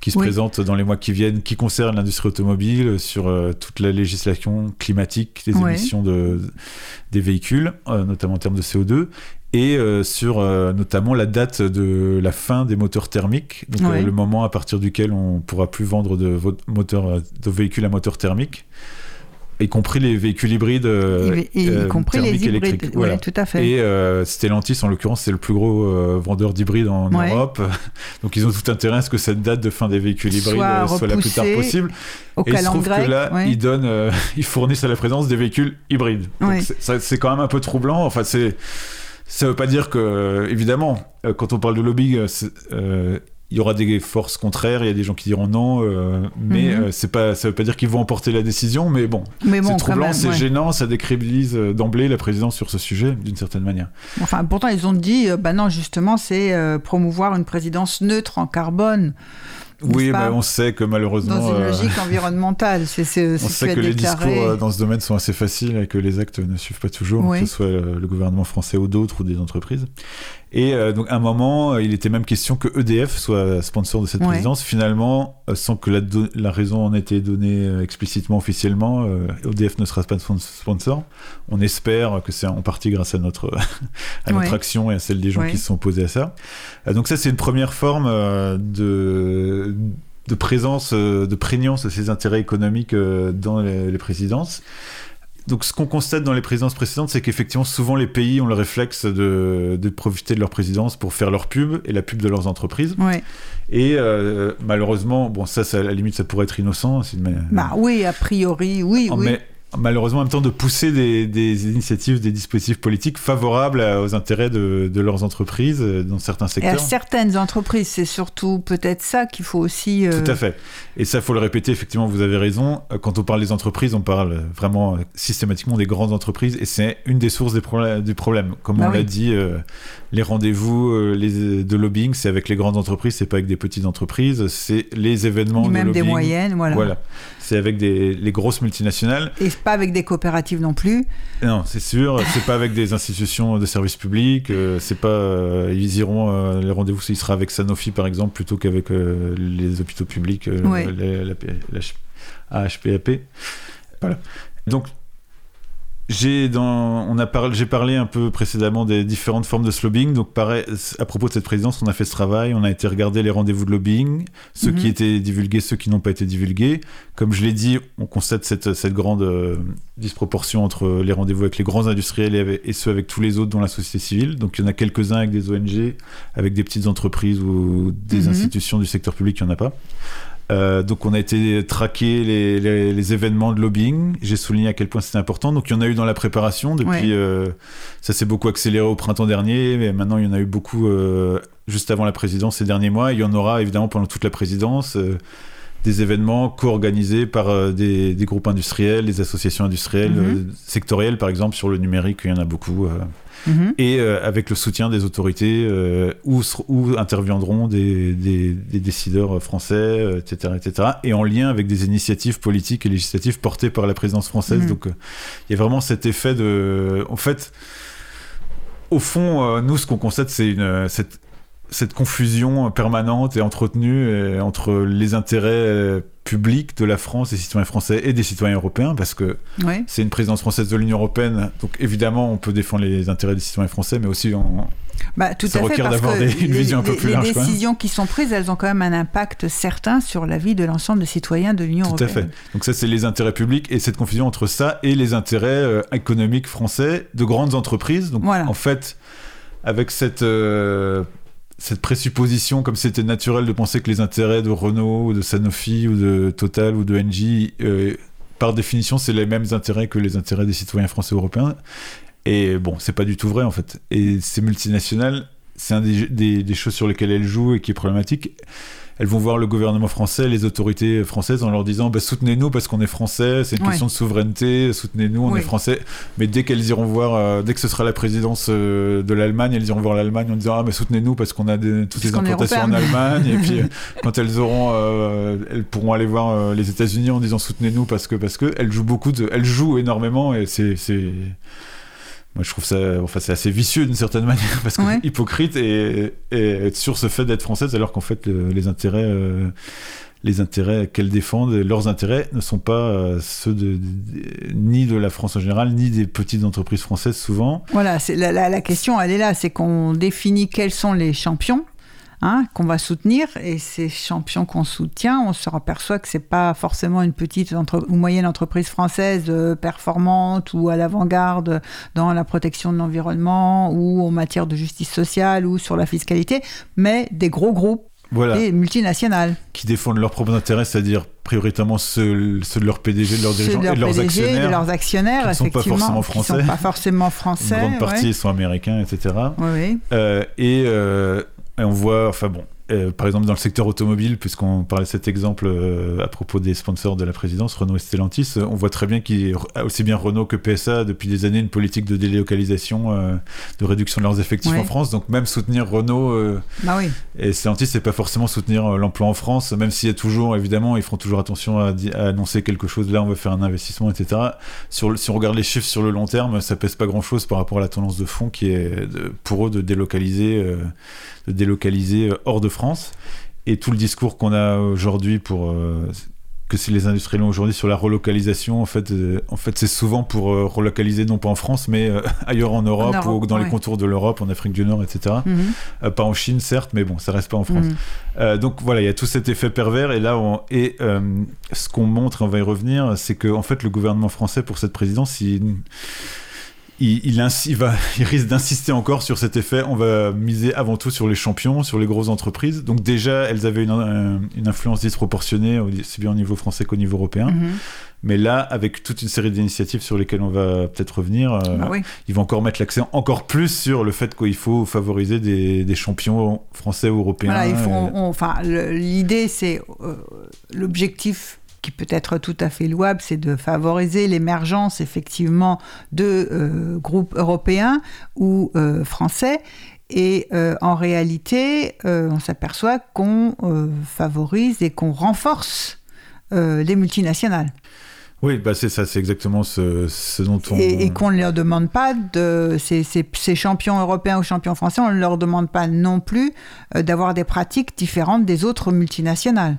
qui se Oui. présentent dans les mois qui viennent, qui concernent l'industrie automobile, sur toute la législation climatique, les Ouais. émissions de, des véhicules, euh, notamment en termes de CO2 et euh, sur euh, notamment la date de la fin des moteurs thermiques, donc Ouais. euh, le moment à partir duquel on pourra plus vendre de, de véhicules à moteur thermique, y compris les véhicules hybrides, euh, y, y- y euh, compris les hybrides. électriques. Ouais, tout à fait. Et euh, Stellantis, en l'occurrence, c'est le plus gros euh, vendeur d'hybrides en Ouais. Europe. Donc ils ont tout intérêt à ce que cette date de fin des véhicules hybrides Soit euh, soit la plus tard possible. Au Et il se trouve que là, ouais. ils donnent, ils fournissent à la présence des véhicules hybrides. C'est- quand même un peu troublant. Enfin, c'est, ça veut pas dire que, évidemment, quand on parle de lobbying, euh, il y aura des forces contraires, il y a des gens qui diront non, euh, mais Mhm. euh, c'est pas, ça veut pas dire qu'ils vont emporter la décision. Mais bon, Mais bon, c'est troublant, c'est ouais. gênant, ça décrédibilise euh, d'emblée la présidence sur ce sujet, d'une certaine manière. Enfin, pourtant, ils ont dit, euh, bah non, justement, c'est promouvoir une présidence neutre en carbone. Oui, pas bah, on sait que malheureusement. Dans une logique environnementale. C'est c'est ce On sait que les discours dans ce domaine sont assez faciles et que les actes ne suivent pas toujours, Oui. que ce soit le gouvernement français ou d'autres ou des entreprises. Et euh, donc, à un moment, euh, il était même question que EDF soit sponsor de cette Ouais. présidence. Finalement, euh, sans que la, raison en ait été donnée euh, explicitement, officiellement, euh, EDF ne sera pas spon- sponsor. On espère que c'est en partie grâce à notre, à notre Ouais. action et à celle des gens Ouais. qui se sont opposés à ça. Donc ça, c'est une première forme de de présence, de prégnance de ces intérêts économiques dans les présidences. Donc, ce qu'on constate dans les présidences précédentes, c'est qu'effectivement, souvent, les pays ont le réflexe de, de profiter de leur présidence pour faire leur pub et la pub de leurs entreprises. Ouais. Et euh, malheureusement, bon, ça, ça, à la limite, ça pourrait être innocent. une- Bah oui, a priori, oui, en- oui. Mais malheureusement, en même temps, de pousser des, des initiatives, des dispositifs politiques favorables à- aux intérêts de, de leurs entreprises euh, dans certains Et à secteurs. certaines entreprises, c'est surtout peut-être ça qu'il faut aussi. euh, Tout à fait. Et ça, faut le répéter, effectivement, vous avez raison. Euh, Quand on parle des entreprises, on parle vraiment systématiquement des grandes entreprises et c'est une des sources des problèmes, du problème. Comme Bah on l'a dit, euh, les rendez-vous euh, les, de lobbying, c'est avec les grandes entreprises, c'est pas avec des petites entreprises, c'est les événements ni de même des lobbying. moyennes, voilà. Voilà. C'est avec des, les grosses multinationales. Et pas avec des coopératives non plus. Non, c'est sûr, c'est pas avec des institutions de services publics, euh, c'est pas. euh, ils iront, euh, les rendez-vous, il sera avec Sanofi par exemple, plutôt qu'avec euh, les hôpitaux publics, Ouais. la, la- la H- AHPAP. Voilà. Donc, j'ai dans, on a parlé, j'ai parlé un peu précédemment des différentes formes de lobbying. Donc, pareil, à propos de cette présidence, on a fait ce travail, on a été regarder les rendez-vous de lobbying, ceux Mhm. qui étaient divulgués, ceux qui n'ont pas été divulgués. Comme je l'ai dit, on constate cette, cette grande euh, disproportion entre les rendez-vous avec les grands industriels et, avec- et ceux avec tous les autres dans la société civile. Donc, il y en a quelques-uns avec des ONG, avec des petites entreprises ou des Mhm. institutions du secteur public, il n'y en a pas. Euh, donc on a été traquer les, les- les événements de lobbying. J'ai souligné à quel point c'était important. Donc il y en a eu dans la préparation depuis. Ouais. euh, ça s'est beaucoup accéléré au printemps dernier, mais maintenant il y en a eu beaucoup euh, juste avant la présidence ces derniers mois. Il y en aura évidemment pendant toute la présidence. des événements co-organisés par des, des groupes industriels, des associations industrielles, Mhm. euh, sectorielles par exemple, sur le numérique, il y en a beaucoup. Mhm. et euh, avec le soutien des autorités euh, où, où interviendront des, des- des décideurs français, euh, etc., etc., et en lien avec des initiatives politiques et législatives portées par la présidence française. Mhm. Donc, euh, il y a vraiment cet effet de, en fait, au fond, euh, nous, ce qu'on constate, c'est une cette cette confusion permanente et entretenue entre les intérêts euh, publics de la France, des citoyens français et des citoyens européens, parce que Ouais. c'est une présidence française de l'Union européenne, donc évidemment on peut défendre les intérêts des citoyens français, mais aussi en... Bah, tout Ça à requiert d'avoir une les- vision un peu les- plus les large, même. décisions qui sont prises, elles ont quand même un impact certain sur la vie de l'ensemble des citoyens de l'Union Tout à européenne. fait. Donc ça c'est les intérêts publics et cette confusion entre ça et les intérêts euh, économiques français de grandes entreprises. Donc Voilà. en fait, avec cette... euh, cette présupposition, comme c'était naturel de penser que les intérêts de Renault, ou de Sanofi, ou de Total, ou de Engie, euh, par définition, c'est les mêmes intérêts que les intérêts des citoyens français et européens. Et bon, c'est pas du tout vrai en fait. Et ces multinationales, c'est un des, des- des choses sur lesquelles elles jouent et qui est problématique. Elles vont voir le gouvernement français, les autorités françaises en leur disant bah, soutenez-nous parce qu'on est français, c'est une Ouais. question de souveraineté, soutenez-nous, on Oui. est français. Mais dès qu'elles iront voir, euh, dès que ce sera la présidence euh, de l'Allemagne, elles iront voir l'Allemagne en disant ah mais soutenez-nous parce qu'on a des, toutes les implantations en. Allemagne. et puis euh, quand elles auront, elles pourront aller voir les États-Unis en disant soutenez-nous parce que parce que elles jouent beaucoup de, elles jouent énormément et c'est moi, je trouve ça, enfin, c'est assez vicieux d'une certaine manière, parce que Ouais. hypocrite et, et être sur ce fait d'être française, alors qu'en fait, le- les intérêts, euh, les intérêts qu'elles défendent, leurs intérêts ne sont pas euh, ceux de, de- ni de la France en général, ni des petites entreprises françaises souvent. Voilà, c'est la, la- la question, elle est là, c'est qu'on définit quels sont les champions hein, qu'on va soutenir, et ces champions qu'on soutient, on se aperçoit que c'est pas forcément une petite entre- ou moyenne entreprise française euh, performante ou à l'avant-garde dans la protection de l'environnement ou en matière de justice sociale ou sur la fiscalité, mais des gros groupes, Voilà, des multinationales. qui défendent leurs propres intérêts, c'est-à-dire prioritairement ceux, ceux de leur PDG, de leurs dirigeants de et de leurs PDG, actionnaires. de leurs actionnaires, qui ne sont pas forcément qui français. sont pas forcément Une français. grande partie ouais. sont américains, etc. Oui. Euh, et, euh, et on voit, enfin bon, euh, par exemple dans le secteur automobile, puisqu'on parlait de cet exemple euh, à propos des sponsors de la présidence, Renault et Stellantis, euh, on voit très bien qu'il aussi bien Renault que PSA depuis des années une politique de délocalisation, euh, de réduction de leurs effectifs Ouais. en France. Donc même soutenir Renault Bah oui. et Stellantis, c'est pas forcément soutenir l'emploi en France, même s'il y a toujours, évidemment, ils feront toujours attention à, annoncer quelque chose. Là, on va faire un investissement, etc. Sur le- si on regarde les chiffres sur le long terme, ça pèse pas grand-chose par rapport à la tendance de fond qui est de- pour eux de délocaliser, de délocaliser hors de France. Et tout le discours qu'on a aujourd'hui pour euh, que si les industriels ont aujourd'hui sur la relocalisation, en fait, euh, en fait, c'est souvent pour euh, relocaliser non pas en France, mais ailleurs en Europe, Europe, ou dans les contours de l'Europe, en Afrique du Nord, etc. Mhm. Pas en Chine, certes, mais bon, ça reste pas en France. Mhm. Donc voilà, il y a tout cet effet pervers. Et là, on, et ce qu'on montre, on va y revenir, c'est que en fait, le gouvernement français pour cette présidence, il, il, il, insi- il va, il risque d'insister encore sur cet effet. On va miser avant tout sur les champions, sur les grosses entreprises. Donc déjà, elles avaient une, un- une influence disproportionnée, aussi bien au niveau français qu'au niveau européen. Mhm. Mais là, avec toute une série d'initiatives sur lesquelles on va peut-être revenir, euh, Bah oui. ils vont encore mettre l'accent encore plus sur le fait qu'il faut favoriser des, des champions français ou européens. Voilà, enfin, l'idée, c'est euh, l'objectif qui peut être tout à fait louable, c'est de favoriser l'émergence effectivement de euh, groupes européens ou euh, français. Et euh, en réalité, on s'aperçoit qu'on favorise et qu'on renforce les multinationales. Oui, bah c'est ça, c'est exactement ce, ce dont on. Et, et qu'on ne leur demande pas de ces, ces- ces champions européens ou champions français, on ne leur demande pas non plus d'avoir des pratiques différentes des autres multinationales.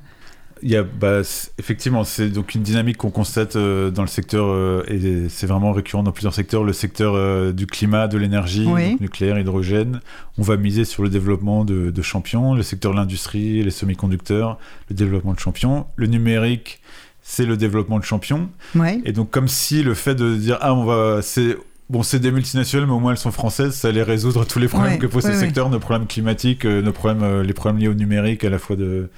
Il y a, bah, effectivement, c'est donc une dynamique qu'on constate euh, dans le secteur, euh, et c'est vraiment récurrent dans plusieurs secteurs, le secteur euh, du climat, de l'énergie, Oui. nucléaire, hydrogène. On va miser sur le développement de, de champions, le secteur de l'industrie, les semi-conducteurs, le développement de champions. Le numérique, c'est le développement de champions. Oui. Et donc, comme si le fait de dire, ah, on va, c'est, bon, c'est des multinationales, mais au moins elles sont françaises, ça allait résoudre tous les problèmes Ouais, que posent ouais, ces ouais. secteurs, nos problèmes climatiques, nos problèmes, les problèmes liés au numérique, à la fois de,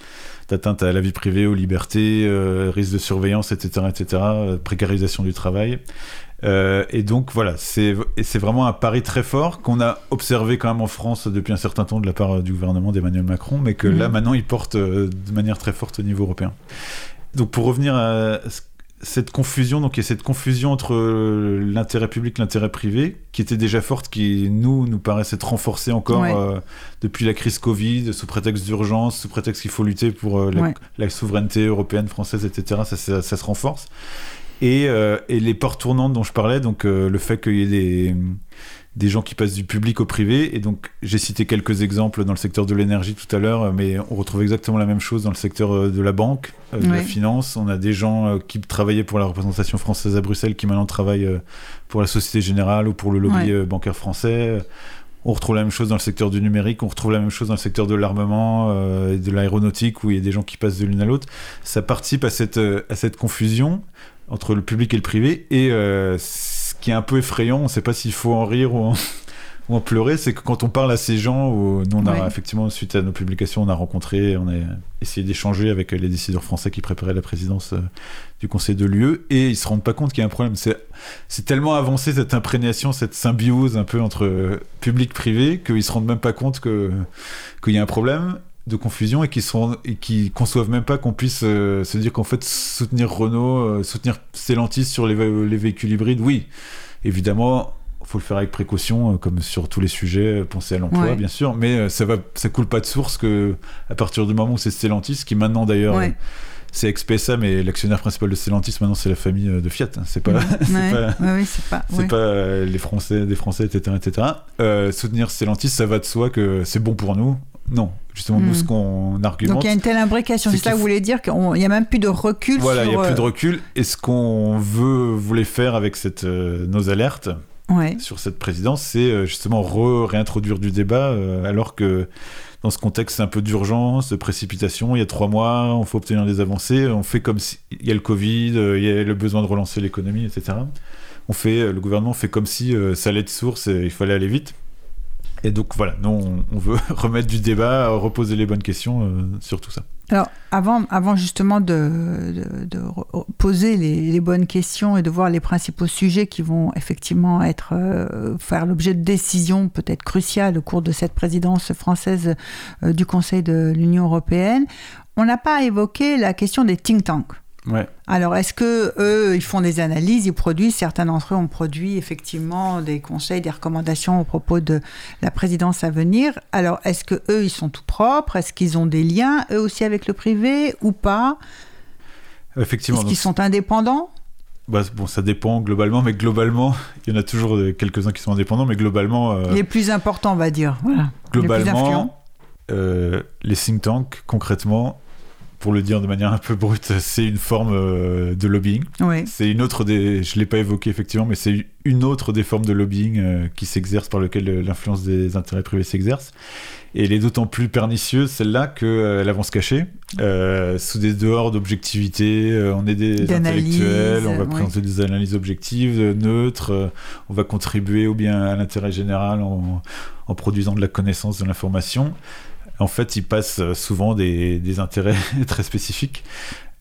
d'atteinte à la vie privée, aux libertés, euh, risque de surveillance, etc., etc., euh, précarisation du travail. Euh, et donc voilà, c'est vraiment un pari très fort qu'on a observé quand même en France depuis un certain temps de la part du gouvernement d'Emmanuel Macron, mais que là maintenant il porte de manière très forte au niveau européen. Donc pour revenir à ce- cette confusion, donc il y a cette confusion entre euh, l'intérêt public, l'intérêt privé, qui était déjà forte, qui nous nous paraît s'être renforcée encore Ouais. euh, depuis la crise Covid, sous prétexte d'urgence, sous prétexte qu'il faut lutter pour euh, la, Ouais. la souveraineté européenne, française, etc. Ça, ça, ça se renforce. Et, euh, et les portes tournantes dont je parlais, donc euh, le fait qu'il y ait des, des gens qui passent du public au privé, et donc j'ai cité quelques exemples dans le secteur de l'énergie tout à l'heure, mais on retrouve exactement la même chose dans le secteur euh, de la banque, euh, de la finance. On a des gens euh, qui travaillaient pour la représentation française à Bruxelles qui maintenant travaillent pour la Société Générale ou pour le lobby Ouais. bancaire français. On retrouve la même chose dans le secteur du numérique, on retrouve la même chose dans le secteur de l'armement euh, et de l'aéronautique où il y a des gens qui passent de l'une à l'autre. Ça participe à cette, à cette confusion entre le public et le privé. Et euh, qui est un peu effrayant, on ne sait pas s'il faut en rire ou en, ou en pleurer, c'est que quand on parle à ces gens, où nous on a Ouais. effectivement, suite à nos publications, on a rencontré, on a essayé d'échanger avec les décideurs français qui préparaient la présidence euh, du Conseil de l'UE, et ils se rendent pas compte qu'il y a un problème. C'est tellement avancé cette imprégnation, cette symbiose un peu entre euh, public-privé, qu'ils se rendent même pas compte qu'il y a un problème. De confusion et qui sont et qui conçoivent même pas qu'on puisse euh, se dire qu'en fait soutenir Renault, euh, soutenir Stellantis sur les, les, véhicules hybrides, oui, évidemment. Faut le faire avec précaution, euh, comme sur tous les sujets. Penser à l'emploi, Ouais. bien sûr, mais ça va, ça coule pas de source que à partir du moment où c'est Stellantis, qui maintenant d'ailleurs Ouais. c'est ex-PSA, mais l'actionnaire principal de Stellantis maintenant c'est la famille de Fiat. hein. C'est pas, Ouais, c'est pas, pas. les Français, des Français, etc., etc. Soutenir Stellantis, ça va de soi que c'est bon pour nous. Non, justement, nous, Mm. ce qu'on argumente, Donc il y a une telle imbrication. C'est C'est ça que vous voulez dire qu'il n'y a même plus de recul voilà, il sur. y a plus de euh, recul. Et ce qu'on veut, voulait faire avec cette, euh, nos alertes ouais. sur cette présidence, c'est euh, justement re- réintroduire du débat, euh, alors que dans ce contexte un peu d'urgence, de précipitation, il y a trois mois, on faut obtenir des avancées, on fait comme s'il y a le Covid, il y a le besoin de relancer l'économie, etc. On fait, le gouvernement fait comme si euh, ça allait de source et il fallait aller vite. Et donc voilà, nous on, veut remettre du débat, reposer les bonnes questions euh, sur tout ça. Alors, avant, avant justement de, poser les, les bonnes questions et de voir les principaux sujets qui vont effectivement être euh, faire l'objet de décisions peut-être cruciales au cours de cette présidence française euh, du Conseil de l'Union européenne, on n'a pas évoqué la question des think tanks. Ouais. Alors, est-ce que eux, ils font des analyses, ils produisent, certains d'entre eux ont produit effectivement des conseils, des recommandations au propos de la présidence à venir. Alors, est-ce que eux, ils sont tout propres? Est-ce qu'ils ont des liens eux aussi avec le privé ou pas? Effectivement. Est-ce qu'ils sont indépendants? Bah, bon, ça dépend globalement, mais globalement, il y en a toujours quelques-uns qui sont indépendants, mais globalement, euh, Les plus importants, on va dire. Voilà. les plus globalement, euh, les think tanks, concrètement, pour le dire de manière un peu brute, c'est une forme euh, de lobbying. Oui. C'est une autre des, je l'ai pas évoqué effectivement, mais c'est une autre des formes de lobbying euh, qui s'exerce par lequel euh, l'influence des intérêts privés s'exerce. Et elle est d'autant plus pernicieuse celle-là qu'elle avance cachée, euh, sous des dehors d'objectivité. euh, on est des intellectuels, on va ouais. présenter des analyses objectives, euh, neutres. euh, on va contribuer ou bien à l'intérêt général en, en produisant de la connaissance, de l'information. En fait, ils passent euh, souvent des, des intérêts très spécifiques.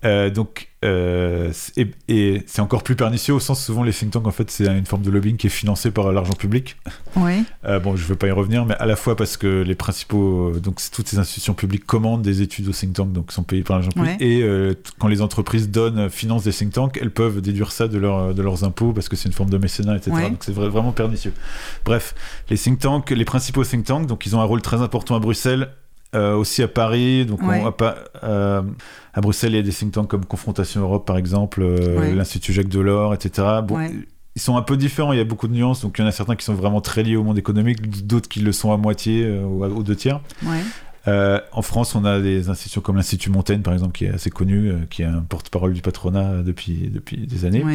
Euh, donc, euh, c'est- et, et c'est encore plus pernicieux au sens souvent les think tanks en fait c'est une forme de lobbying qui est financée par l'argent public. Oui. Euh, bon, je veux pas y revenir, mais à la fois parce que les principaux, donc toutes ces institutions publiques commandent des études aux think tanks, donc sont payées par l'argent public. Ouais. Et quand les entreprises donnent, financent des think tanks, elles peuvent déduire ça de, leur, de leurs impôts parce que c'est une forme de mécénat, etc. Ouais. Donc c'est vra- vraiment pernicieux. Bref, les think tanks, les principaux think tanks, donc ils ont un rôle très important à Bruxelles. Euh, aussi à Paris, donc on- à, euh, à Bruxelles, il y a des think tanks comme Confrontation Europe, par exemple, euh, Ouais. l'Institut Jacques Delors, etc. Bon, Ouais. ils sont un peu différents, il y a beaucoup de nuances, donc il y en a certains qui sont vraiment très liés au monde économique, d'autres qui le sont à moitié ou aux deux tiers. Euh, en France, on a des institutions comme l'Institut Montaigne, par exemple, qui est assez connu, euh, qui est un porte-parole du patronat depuis, depuis des années. ouais.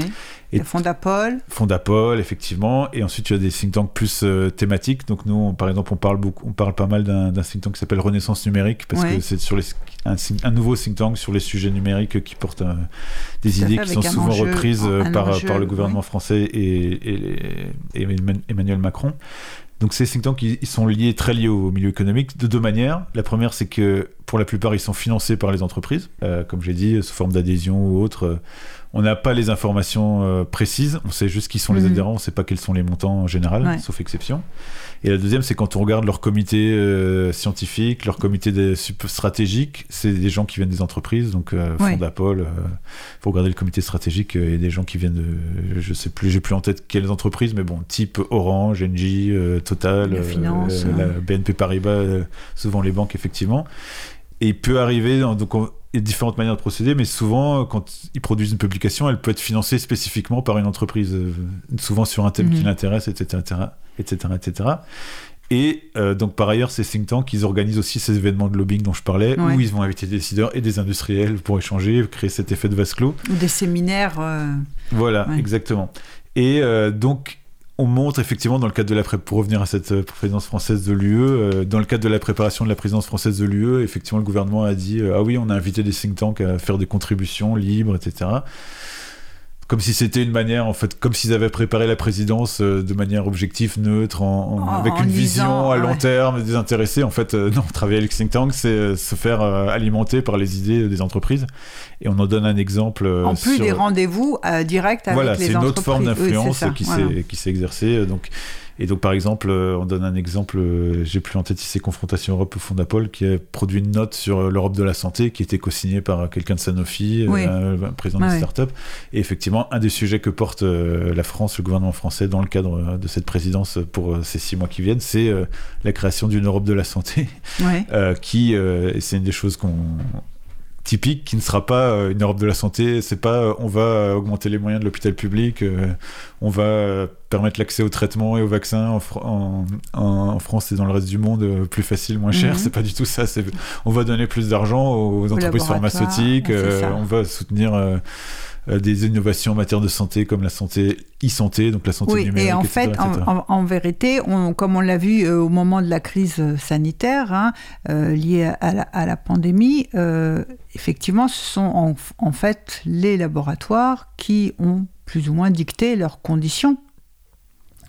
Et- Le Fondapol. Fondapol, effectivement, et ensuite il y a des think tanks plus euh, thématiques. Donc nous, on- par exemple, on parle beaucoup, on parle pas mal d'un think tank qui s'appelle Renaissance numérique parce que c'est sur les un, nouveau think tank sur les sujets numériques qui porte des idées qui sont souvent enjeu- reprises par, enjeu, par le gouvernement français et, Emmanuel Macron. Donc ces think tanks, sont liés, très liés au milieu économique de deux manières. La première, c'est que pour la plupart, ils sont financés par les entreprises, euh, comme j'ai dit, sous forme d'adhésion ou autre. On n'a pas les informations euh, précises, on sait juste qui sont les Mhm. adhérents, on ne sait pas quels sont les montants en général, Ouais. sauf exception. Et la deuxième, c'est quand on regarde leur comité euh, scientifique, leur comité stratégique, c'est des gens qui viennent des entreprises, donc euh, Ouais. Fondapol, euh, faut regarder le comité stratégique, et des gens qui viennent de, je sais plus, j'ai plus en tête quelles entreprises, mais bon, type Orange, Engie, Total, La finance, la hein. BNP Paribas, souvent les banques, effectivement. Et il peut arriver, donc on- différentes manières de procéder, mais souvent, quand ils produisent une publication, elle peut être financée spécifiquement par une entreprise, euh, souvent sur un thème Mhm. qui l'intéresse, etc., etc., etc. Et euh, donc, par ailleurs, ces think tanks, ils organisent aussi ces événements de lobbying dont je parlais, Ouais. où ils vont inviter des décideurs et des industriels pour échanger, créer cet effet de vase clos. Ou des séminaires. euh, Voilà, Ouais. exactement. Et euh, donc, on montre effectivement dans le cadre de la pour revenir à cette euh, présidence française de l'UE, euh, dans le cadre de la préparation de la présidence française de l'UE, effectivement, le gouvernement a dit euh, ah oui, on a invité des think tanks à faire des contributions libres, etc. Comme si c'était une manière, en fait, comme s'ils avaient préparé la présidence euh, de manière objective, neutre, en, en- En- avec une vision à long ouais. terme, désintéressée. En fait, euh, non, travailler avec think tank, c'est euh, se faire alimenter par les idées des entreprises. Et on en donne un exemple. en plus sur- des rendez-vous directs avec voilà, les c'est une entreprises. autre forme d'influence qui voilà. s'est exercée. Donc, Et donc, par exemple, euh, on donne un exemple, euh, j'ai plus en tête ici Confrontation Europe au Fondapol, qui a produit une note sur euh, l'Europe de la santé, qui était co-signée par quelqu'un de Sanofi, Oui. un, un président Ouais, de ouais. start-up. Et effectivement, un des sujets que porte la France, le gouvernement français, dans le cadre de cette présidence pour ces six mois qui viennent, c'est la création d'une Europe de la santé, Ouais. qui, c'est une des choses qu'on typique qui ne sera pas euh, une Europe de la santé, c'est pas euh, on va euh, augmenter les moyens de l'hôpital public, on va permettre l'accès aux traitements et aux vaccins en, Fr- en- en- en France et dans le reste du monde plus facile, moins cher, Mhm. c'est pas du tout ça, on va donner plus d'argent aux entreprises pharmaceutiques, on va soutenir des innovations en matière de santé comme la santé e-santé, donc la santé Oui, numérique, et en etc., fait, en, etc. en- en vérité, on- comme on l'a vu euh, au moment de la crise euh, sanitaire hein, euh, liée à la, à la pandémie, euh, effectivement, ce sont en, en fait les laboratoires qui ont plus ou moins dicté leurs conditions.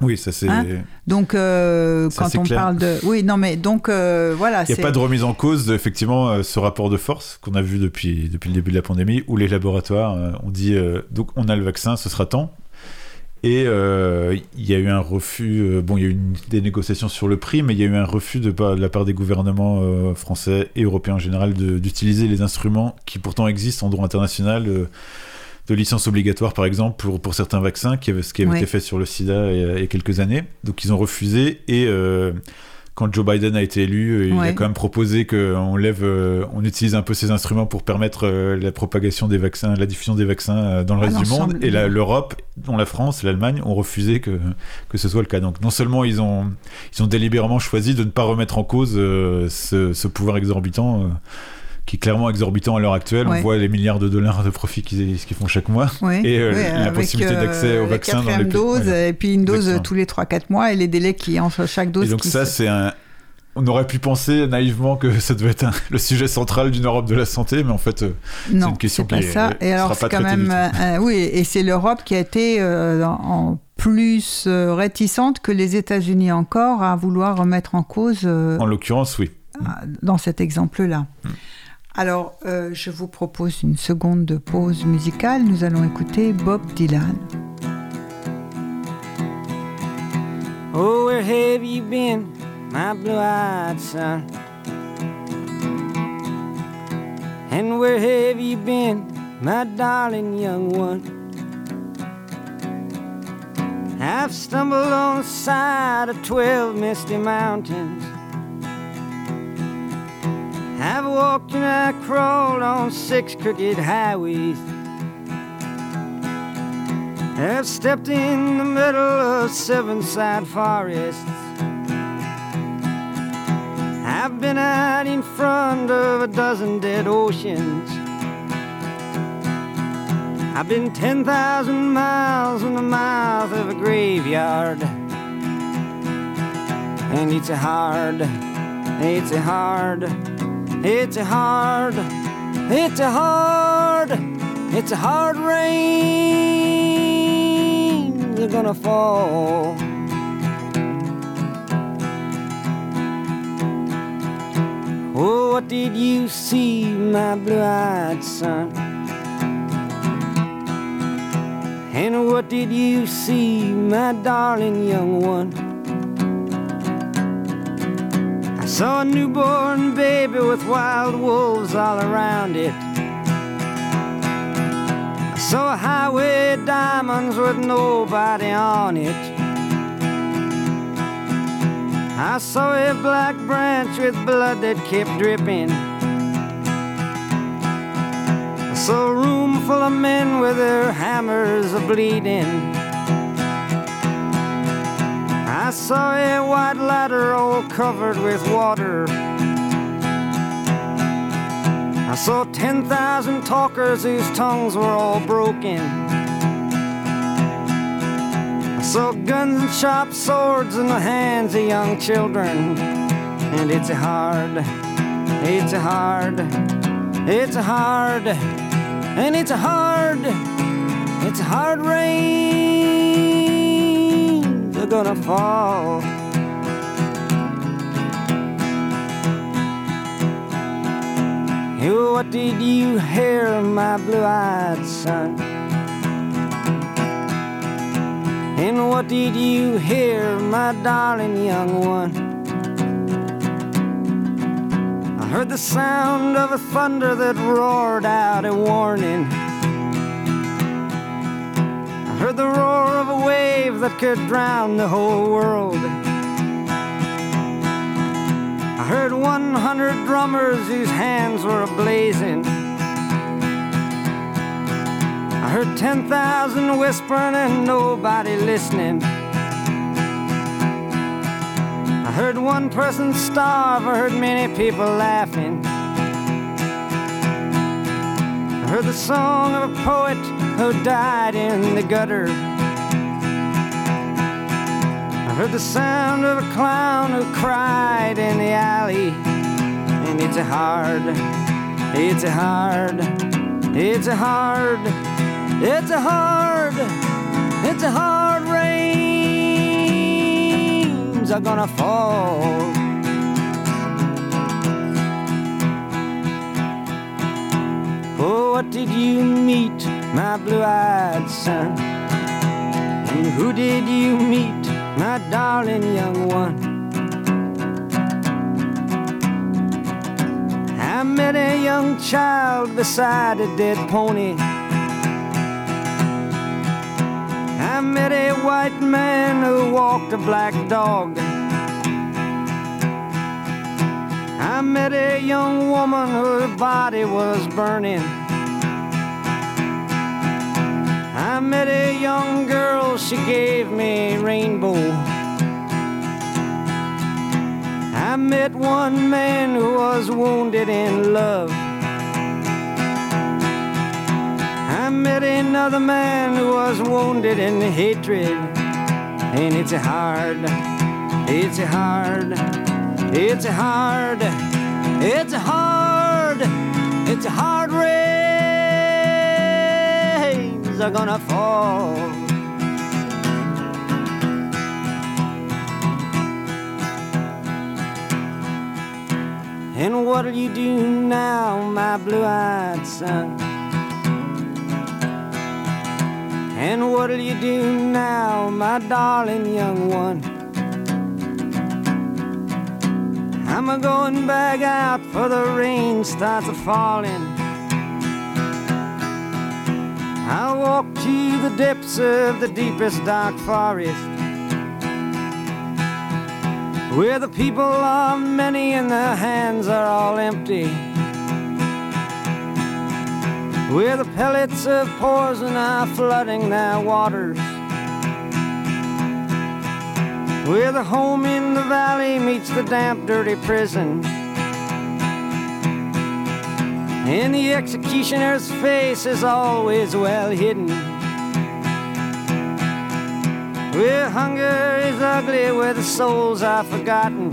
Oui, ça c'est... Hein Donc, euh, Ça, quand on clair. parle de... Oui, non, mais donc, euh, voilà. Il n'y a pas de remise en cause, de, effectivement, euh, ce rapport de force qu'on a vu depuis, depuis le début de la pandémie, où les laboratoires euh, ont dit donc on a le vaccin, ce sera temps. Et il y a eu un refus, bon, il y a eu une- des négociations sur le prix, mais il y a eu un refus de, la part des gouvernements français et européens en général d'utiliser les instruments qui pourtant existent en droit international. De licence obligatoire, par exemple, pour, pour certains vaccins, qui ce qui avait été fait sur le sida il y a, il y a quelques années. Donc ils ont refusé. Et euh, quand Joe Biden a été élu, euh, il a quand même proposé qu'on lève, euh, on utilise un peu ces instruments pour permettre euh, la propagation des vaccins, la diffusion des vaccins euh, dans le À reste du monde. Et l'Europe, dont la France, l'Allemagne, ont refusé que, que ce soit le cas. Donc non seulement ils ont, ils ont délibérément choisi de ne pas remettre en cause ce, ce pouvoir exorbitant. Euh, qui est clairement exorbitant à l'heure actuelle. Ouais. On voit les milliards de dollars de profit qu'ils qu'ils font chaque mois. Oui, Et, euh, la possibilité d'accès au vaccin dans les dose, et puis une dose euh, tous les 3-4 mois, et les délais qui entre chaque dose. Et donc qui ça, se- c'est un... On aurait pu penser naïvement que ça devait être un- le sujet central d'une Europe de la santé, mais en fait, euh, Non, une question c'est pas qui est- ça. Et sera alors, pas c'est quand même. euh, euh, oui, et c'est l'Europe qui a été euh, en plus euh, réticente que les États-Unis encore à vouloir remettre en cause euh, en l'occurrence, oui. dans cet exemple-là. Hmm. Alors, euh, je vous propose une seconde de pause musicale. Nous allons écouter Bob Dylan. Oh, where have you been, my blue eyed son? And where have you been, my darling young one? I've stumbled on the side of twelve misty mountains. I've walked and I crawled on six crooked highways. I've stepped in the middle of seven side forests. I've been out in front of a dozen dead oceans. I've been 10,000 miles in the mouth of a graveyard. And it's a hard, it's a hard, it's a hard, it's a hard, it's a hard rain. They're gonna fall. Oh, what did you see, my blue eyed son? And what did you see, my darling young one? Saw a newborn baby with wild wolves all around it. I saw a highway diamonds with nobody on it. I saw a black branch with blood that kept dripping. I saw a room full of men with their hammers a bleeding. Saw a white ladder all covered with water. I saw 10,000 talkers whose tongues were all broken. I saw guns and sharp swords in the hands of young children. And it's hard, it's a hard, it's a hard, and it's a hard, it's a hard rain. Gonna fall. What did you hear, my blue eyed son? And what did you hear, my darling young one? I heard the sound of a thunder that roared out a warning. Heard the roar of a wave that could drown the whole world. I heard 100 drummers whose hands were ablazing. I heard 10,000 whispering and nobody listening. I heard one person starve, I heard many people laughing. Heard the song of a poet who died in the gutter. I heard the sound of a clown who cried in the alley. And it's a hard, it's a hard, it's a hard, it's a hard, it's a hard rains are gonna fall. Oh, what did you meet, my blue-eyed son? And who did you meet, my darling young one? I met a young child beside a dead pony. I met a white man who walked a black dog. Met a young woman whose body was burning. I met a young girl, she gave me rainbow. I met one man who was wounded in love. I met another man who was wounded in hatred. And it's hard, it's hard, it's hard, it's hard, it's hard rains are gonna fall. And what'll you do now, my blue-eyed son? And what'll you do now, my darling young one? I'm a going back out for the rain starts a falling. I'll walk to the depths of the deepest dark forest. Where the people are many and their hands are all empty. Where the pellets of poison are flooding their waters. Where the home in the valley meets the damp, dirty prison. And the executioner's face is always well hidden. Where hunger is ugly, where the souls are forgotten.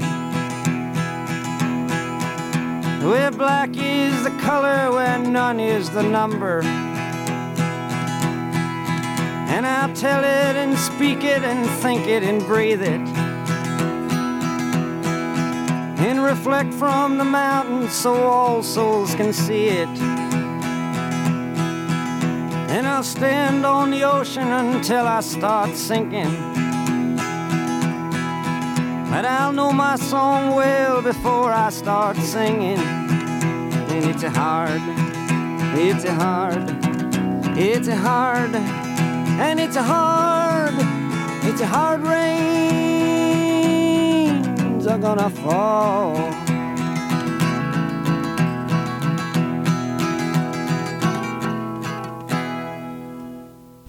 Where black is the color, where none is the number. And I'll tell it and speak it and think it and breathe it. And reflect from the mountains so all souls can see it. And I'll stand on the ocean until I start sinking. But I'll know my song well before I start singing. And it's a hard, it's a hard, it's a hard, and it's a hard, it's a hard rains are gonna fall.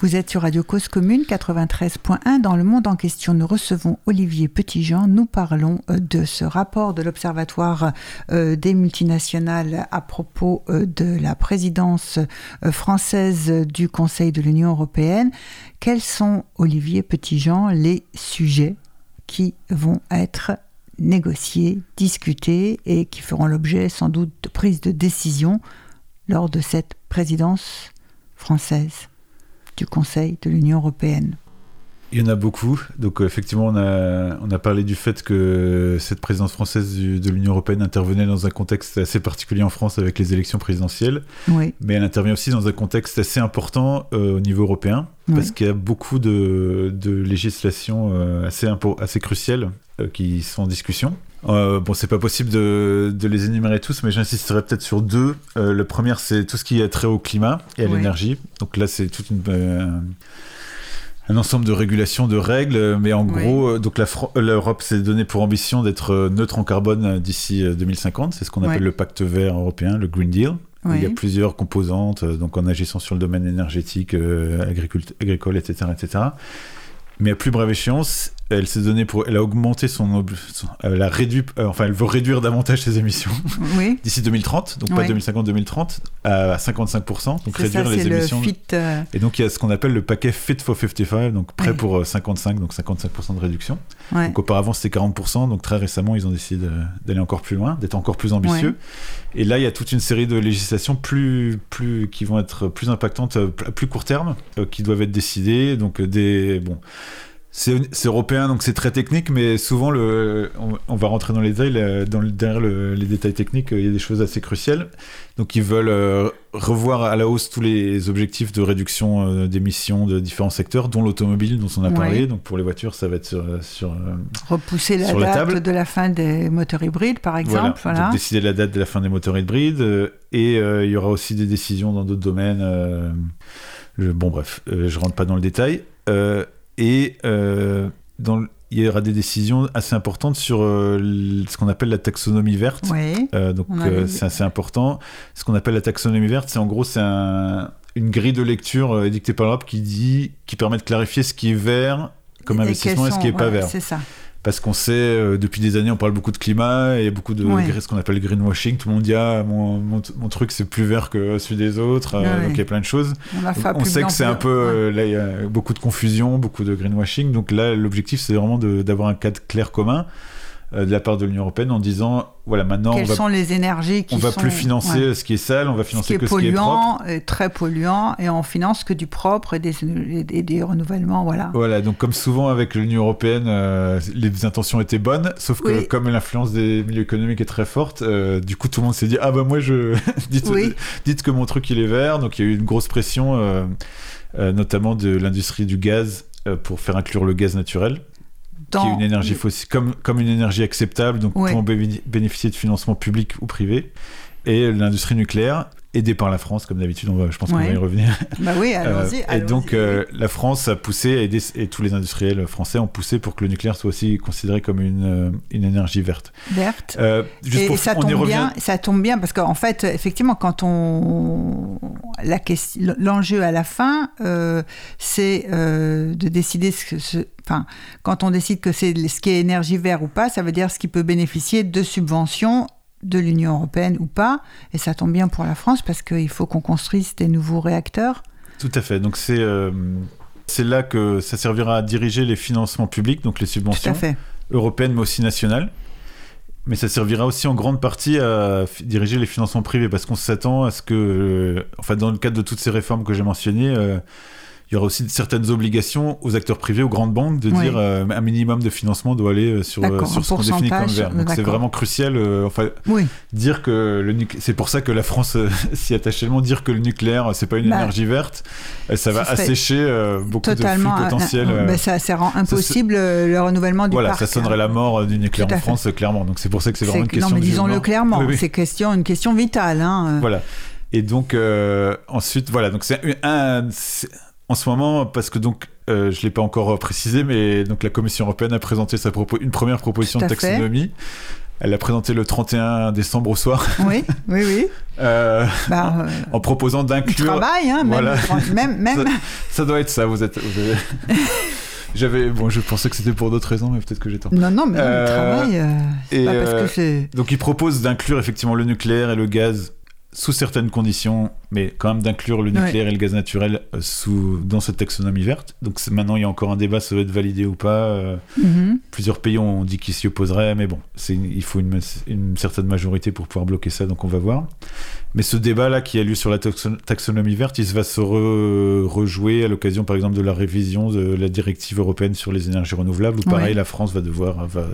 Vous êtes sur Radio Cause Commune 93.1. Dans le monde en question, nous recevons Olivier Petitjean. Nous parlons euh, de ce rapport de l'Observatoire euh, des multinationales à propos euh, de la présidence française du Conseil de l'Union européenne. Quels sont, Olivier Petitjean, les sujets qui vont être négociés, discutés et qui feront l'objet sans doute de prise de décision lors de cette présidence française? Du Conseil de l'Union européenne Il y en a beaucoup. Donc, euh, effectivement, on a, on a parlé du fait que cette présidence française du- de l'Union européenne intervenait dans un contexte assez particulier en France avec les élections présidentielles. Oui. Mais elle intervient aussi dans un contexte assez important euh, au niveau européen, parce qu'il y a beaucoup de, de législations euh, assez, assez cruciales qui sont en discussion. Euh, bon, c'est pas possible de, de les énumérer tous, mais j'insisterai peut-être sur deux. Euh, le premier, c'est tout ce qui a trait au climat et à Oui. l'énergie. Donc là, c'est toute une. euh, un ensemble de régulations, de règles, mais en Oui. gros, euh, donc euh, l'Europe s'est donné pour ambition d'être euh, neutre en carbone euh, d'ici euh, 2050. C'est ce qu'on appelle le pacte vert européen, le Green Deal. Il y a plusieurs composantes, euh, donc en agissant sur le domaine énergétique, euh, agricole, etc., etc. Mais à plus brève échéance, elle s'est donné pour, elle a augmenté son, son- elle a réduit, euh, enfin, elle veut réduire davantage ses émissions Oui. d'ici 2030, donc pas Ouais. 2050-2030, à 55%, donc réduire ça, les le émissions. fit. euh, Et donc il y a ce qu'on appelle le paquet Fit for 55, donc prêt pour euh, 55, donc 55% de réduction. ouais. Donc auparavant c'était 40%, donc très récemment ils ont décidé d'aller encore plus loin, d'être encore plus ambitieux. Et là il y a toute une série de législations plus, plus, qui vont être plus impactantes euh, à plus court terme, euh, qui doivent être décidées. Donc euh, des... Bon, c'est européen, donc c'est très technique, mais souvent, le, on, on va rentrer dans les détails. euh, Dans le, derrière le- les détails techniques, euh, il y a des choses assez cruciales. Donc, ils veulent euh, revoir à la hausse tous les objectifs de réduction euh, d'émissions de différents secteurs, dont l'automobile, dont on a Ouais. parlé. Donc, pour les voitures, ça va être sur, sur, Repousser la Sur la date table. de la fin des moteurs hybrides, par exemple. Voilà. Donc, décider la date de la fin des moteurs hybrides. euh, et il y aura aussi des décisions dans d'autres domaines. je- bon, bref, je rentre pas dans le détail. Euh, et euh, dans il y aura des décisions assez importantes sur euh, ce qu'on appelle la taxonomie verte. Oui. Euh, donc euh, c'est assez important. Ce qu'on appelle la taxonomie verte, c'est en gros c'est un- une grille de lecture édictée par l'Europe qui dit, qui permet de clarifier ce qui est vert comme Et investissement et ce qui est sont- pas vert. C'est ça. Parce qu'on sait, euh, depuis des années, on parle beaucoup de climat et beaucoup de Ouais. ce qu'on appelle greenwashing. Tout le monde dit ah, mon, mon, mon truc c'est plus vert que celui des autres. euh, Ouais, donc il y a plein de choses. On a on sait que c'est un peu euh, là il y a beaucoup de confusion, beaucoup de greenwashing. Donc là l'objectif c'est vraiment d'avoir un cadre clair commun euh, de la part de l'Union européenne en disant voilà maintenant on va, sont les énergies qui on va sont... plus financer ouais. ce qui est sale, on va ce financer est que ce qui est propre. polluant, est très polluant, et on finance que du propre et des, et renouvellements, voilà. Voilà, donc comme souvent avec l'Union européenne, euh, les intentions étaient bonnes, sauf que Oui. comme l'influence des milieux économiques est très forte, euh, du coup tout le monde s'est dit ah bah moi je dites, Oui. dites que mon truc il est vert, donc il y a eu une grosse pression, notamment de l'industrie du gaz pour faire inclure le gaz naturel, qui est une énergie fossile comme comme une énergie acceptable, donc Ouais. pour béni- bénéficier de financement public ou privé, et l'industrie nucléaire aidée par la France comme d'habitude, on va, je pense qu'on Ouais. va y revenir. Bah oui, Euh, allons-y. et donc, euh, la France a poussé, a aidé, et tous les industriels français ont poussé pour que le nucléaire soit aussi considéré comme une, euh, une énergie verte. Verte. Euh, juste Et, pour, et ça on tombe revient. bien, ça tombe bien parce qu'en fait, effectivement, quand on l'enjeu à la fin, euh, c'est de décider ce- enfin, quand on décide que c'est ce qui est énergie verte ou pas, ça veut dire ce qui peut bénéficier de subventions de l'Union européenne ou pas. Et ça tombe bien pour la France parce qu'il faut qu'on construise des nouveaux réacteurs. Tout à fait. Donc, c'est euh, c'est là que ça servira à diriger les financements publics, donc les subventions européennes, mais aussi nationales. Mais ça servira aussi en grande partie à diriger les financements privés, parce qu'on s'attend à ce que, euh, enfin, dans le cadre de toutes ces réformes que j'ai mentionnées, euh, il y aura aussi certaines obligations aux acteurs privés, aux grandes banques, de Oui. dire euh, un minimum de financement doit aller euh, sur, euh, sur ce qu'on définit comme vert. Donc c'est vraiment crucial. euh, enfin, Oui. dire que le c'est pour ça que la France s'y attache tellement. Dire que le nucléaire, c'est pas une Bah, énergie verte, ça va assécher euh, beaucoup de flux potentiels. ben, ça, ça rend impossible le renouvellement du voilà, parc. ça sonnerait la mort du nucléaire en. France, clairement. Donc c'est pour ça que c'est vraiment une question Non, mais disons-le clairement, Oui, oui. c'est question, une question vitale. Hein. Voilà. Et donc ensuite, voilà. Donc c'est un, en ce moment parce que donc euh, je l'ai pas encore précisé, mais donc la Commission européenne a présenté sa une première proposition de fait. taxonomie. Elle l'a présentée le 31 décembre au soir, Oui, oui, oui. euh, Bah, euh, en proposant d'inclure. travaille, hein, même, Voilà. même, même, Ça doit être ça. Vous êtes. vous avez- J'avais bon, je pensais que c'était pour d'autres raisons, mais peut-être que j'ai tort. Non, non, mais non, il travaille. euh, c'est et, pas parce que c'est. Donc il propose d'inclure effectivement le nucléaire et le gaz sous certaines conditions, mais quand même d'inclure le Ouais. nucléaire et le gaz naturel euh, sous, dans cette taxonomie verte. Donc maintenant il y a encore un débat, ça va être validé ou pas. euh, Mhm. plusieurs pays ont dit qu'ils s'y opposeraient, mais bon, il faut une, une certaine majorité pour pouvoir bloquer ça, donc on va voir. Mais ce débat-là qui a lieu sur la taxonomie verte, il va se rejouer à l'occasion, par exemple, de la révision de la directive européenne sur les énergies renouvelables, où pareil, la France va devoir va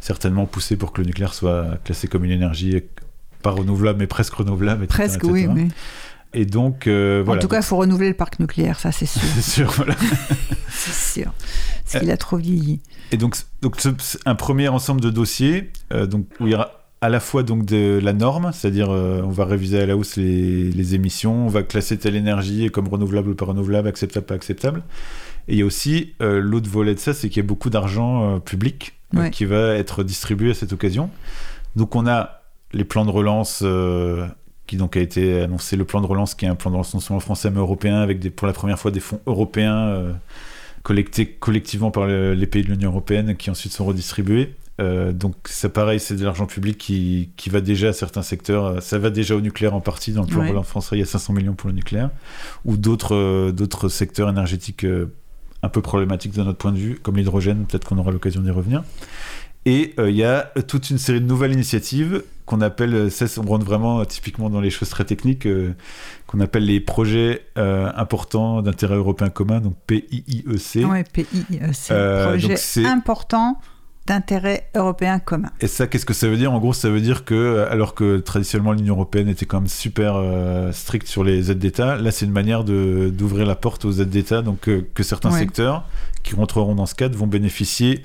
certainement pousser pour que le nucléaire soit classé comme une énergie pas renouvelable, mais presque renouvelable. Etc., presque, oui, mais... Et donc, euh, En tout cas, il faut renouveler le parc nucléaire, ça c'est sûr. c'est sûr, voilà. c'est sûr. Parce qu'il a trop vieilli. Et donc, donc un premier ensemble de dossiers euh, donc, où il y aura à la fois donc de la norme, c'est-à-dire euh, on va réviser à la hausse les, émissions, on va classer telle énergie comme renouvelable ou pas renouvelable, acceptable, pas acceptable. Et il y a aussi l'autre volet de ça, c'est qu'il y a beaucoup d'argent public qui va être distribué à cette occasion. Donc on a les plans de relance qui donc a été annoncé le plan de relance, qui est un plan de relance non seulement français mais européen, avec des, pour la première fois des fonds européens euh, collectés collectivement par les pays de l'Union européenne, qui ensuite sont redistribués. Euh, donc ça pareil, c'est de l'argent public qui, qui, va déjà à certains secteurs. Ça va déjà au nucléaire en partie. Dans le plan de relance français, il y a 500 millions pour le nucléaire. Ou d'autres euh, d'autres secteurs énergétiques un peu problématiques de notre point de vue, comme l'hydrogène, peut-être qu'on aura l'occasion d'y revenir. Et il y a toute une série de nouvelles initiatives qu'on appelle, euh, ça on rentre vraiment euh, typiquement dans les choses très techniques, euh, qu'on appelle les projets importants d'intérêt européen commun, donc PIIEC. Oui, PIIEC, projet important d'intérêt européen commun. Et ça, qu'est-ce que ça veut dire? En gros, ça veut dire que, alors que traditionnellement l'Union européenne était quand même super stricte sur les aides d'État, là c'est une manière d'ouvrir la porte aux aides d'État, donc que certains secteurs qui rentreront dans ce cadre vont bénéficier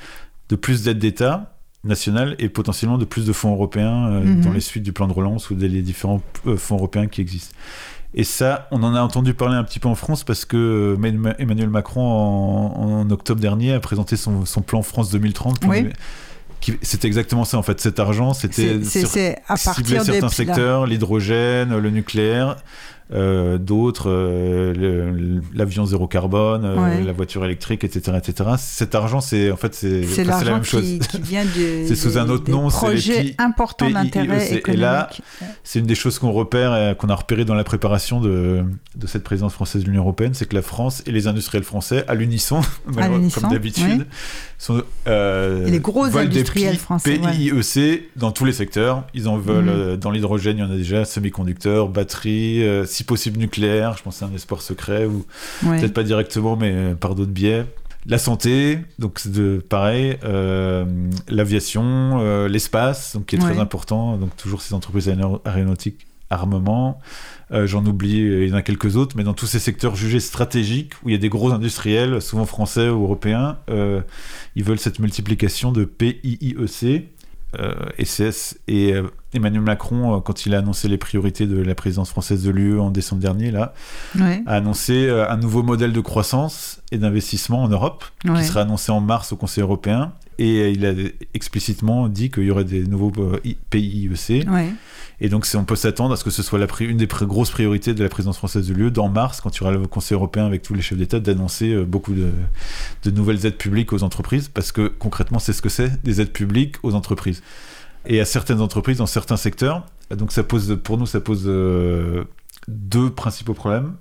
de plus d'aides d'État nationale et potentiellement de plus de fonds européens euh, mhm. dans les suites du plan de relance ou des différents euh, fonds européens qui existent. Et ça, on en a entendu parler un petit peu en France parce que euh, Emmanuel Macron, en, octobre dernier, a présenté son, plan France 2030. C'est exactement ça en fait. Cet argent, c'était ciblé certains secteurs, l'hydrogène, le nucléaire, euh, d'autres, euh, l'avion zéro carbone, euh, la voiture électrique, etc., etc. Cet argent, c'est en fait c'est la même chose. Qui, vient c'est sous un autre nom, c'est les important d'intérêt économique. Et là, c'est une des choses qu'on repère, qu'on a repéré dans la préparation de, de cette présidence française de l'Union européenne, c'est que la France et les industriels français, à l'unisson, comme d'habitude, sont les gros industriels français, PIEC dans tous les secteurs. Ils en veulent mhm. dans l'hydrogène, il y en a déjà, semi-conducteurs, batteries si possible nucléaire, je pense que c'est un espoir secret, ou peut-être pas directement, mais euh, par d'autres biais. La santé, donc c'est de pareil, euh, l'aviation, euh, l'espace, donc qui est très important, donc toujours ces entreprises aéronautiques, armement. J'en oublie, il y en a quelques autres, mais dans tous ces secteurs jugés stratégiques, où il y a des gros industriels, souvent français ou européens, ils veulent cette multiplication de PIIEC, et et Emmanuel Macron, euh, quand il a annoncé les priorités de la présidence française de l'UE en décembre dernier, là, a annoncé euh, un nouveau modèle de croissance et d'investissement en Europe, qui sera annoncé en mars au Conseil européen. Et il a explicitement dit qu'il y aurait des nouveaux euh, pays IEC. Et donc, on peut s'attendre à ce que ce soit la une des grosses priorités de la présidence française de l'UE, dans mars, quand il y aura le Conseil européen avec tous les chefs d'État, d'annoncer beaucoup de, de nouvelles aides publiques aux entreprises, parce que concrètement, c'est ce que c'est, des aides publiques aux entreprises et à certaines entreprises dans certains secteurs. Donc ça pose, pour nous, ça pose euh, deux principaux problèmes,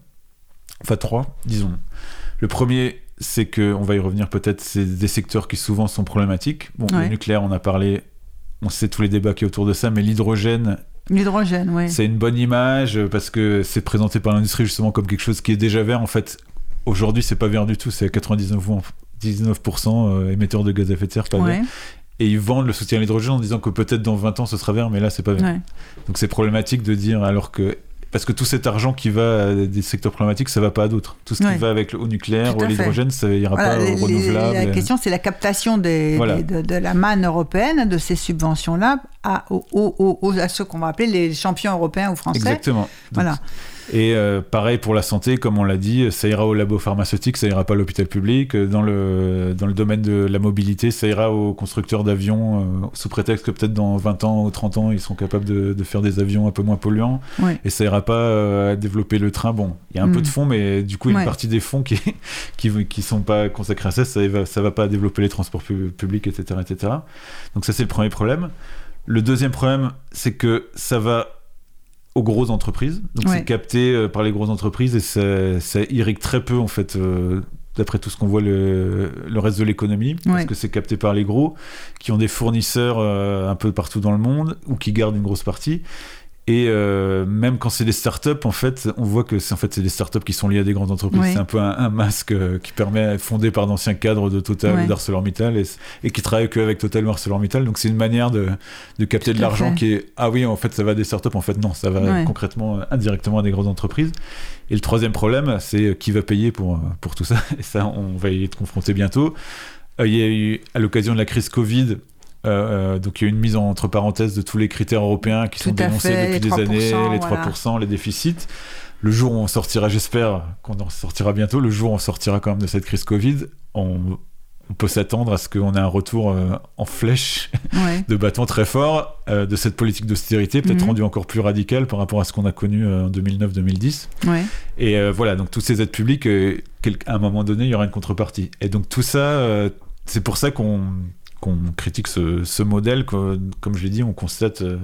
enfin trois, disons. Le premier, c'est que, on va y revenir peut-être, c'est des secteurs qui souvent sont problématiques. Bon, le nucléaire, on a parlé, on sait tous les débats qui y autour de ça, mais l'hydrogène. L'hydrogène, oui. C'est une bonne image parce que c'est présenté par l'industrie justement comme quelque chose qui est déjà vert. En fait, aujourd'hui, c'est pas vert du tout, c'est à 99%, 19% euh, émetteur de gaz à effet de serre, pas vert et ils vendent le soutien à l'hydrogène en disant que peut-être dans 20 ans ce sera vert, mais là c'est pas vert. Donc c'est problématique de dire alors que parce que tout cet argent qui va à des secteurs problématiques, ça va pas à d'autres. Tout ce qui va avec au nucléaire ou à l'hydrogène, ça ira pas au renouvelable. La question, c'est la captation des, de, la manne européenne, de ces subventions-là, à, à ceux qu'on va appeler les champions européens ou français. Exactement. voilà. Et euh, pareil pour la santé, comme on l'a dit, ça ira au labo pharmaceutique, ça ira pas à l'hôpital public. Dans le, dans le domaine de la mobilité, ça ira aux constructeurs d'avions, euh, sous prétexte que peut-être dans 20 ans ou 30 ans, ils sont capables de, de faire des avions un peu moins polluants. Et ça ira pas euh, à développer le train. Bon, il y a un peu de mm. fonds, mais du coup, une partie des fonds qui, qui, qui sont pas consacrés à ça, ça va, ça va pas développer les transports publics, etc., etc. Donc ça, c'est le premier problème. Le deuxième problème, c'est que ça va aux grosses entreprises. Donc c'est capté euh, par les grosses entreprises et ça, ça, irrigue très peu en fait. Euh, d'après tout ce qu'on voit le, le, reste de l'économie, parce que c'est capté par les gros, qui ont des fournisseurs euh, un peu partout dans le monde, ou qui gardent une grosse partie. Et euh, même quand c'est des startups, en fait, on voit que c'est en fait c'est des startups qui sont liées à des grandes entreprises. Oui. C'est un peu un, un masque euh, qui permet fondé par d'anciens cadres de Total Ouais. ou d'ArcelorMittal et, et qui travaillent que avec Total ou ArcelorMittal. Donc c'est une manière de, de capter Tout de l'argent qui est ah oui en fait ça va à des startups. En fait non, ça va Ouais. concrètement euh, indirectement à des grandes entreprises. Et le troisième problème, c'est qui va payer pour pour tout ça. Et ça, on va y être confronté bientôt. Euh, Il y a eu à l'occasion de la crise Covid. Euh, euh, donc il y a eu une mise entre parenthèses de tous les critères européens qui Tout sont dénoncés fait, depuis des années, 3%, les voilà. 3%, les déficits. Le jour où on sortira, j'espère qu'on en sortira bientôt, le jour où on sortira quand même de cette crise Covid, on, on peut s'attendre à ce qu'on ait un retour euh, en flèche Ouais. de bâton très fort euh, de cette politique d'austérité, peut-être Mhm. rendue encore plus radicale par rapport à ce qu'on a connu euh, en 2009-2010. Ouais. Et voilà, donc toutes ces aides publiques, à un moment donné, il y aura une contrepartie. Et donc tout ça, c'est pour ça qu'on qu'on critique ce, ce modèle, que, comme je l'ai dit, on constate, euh,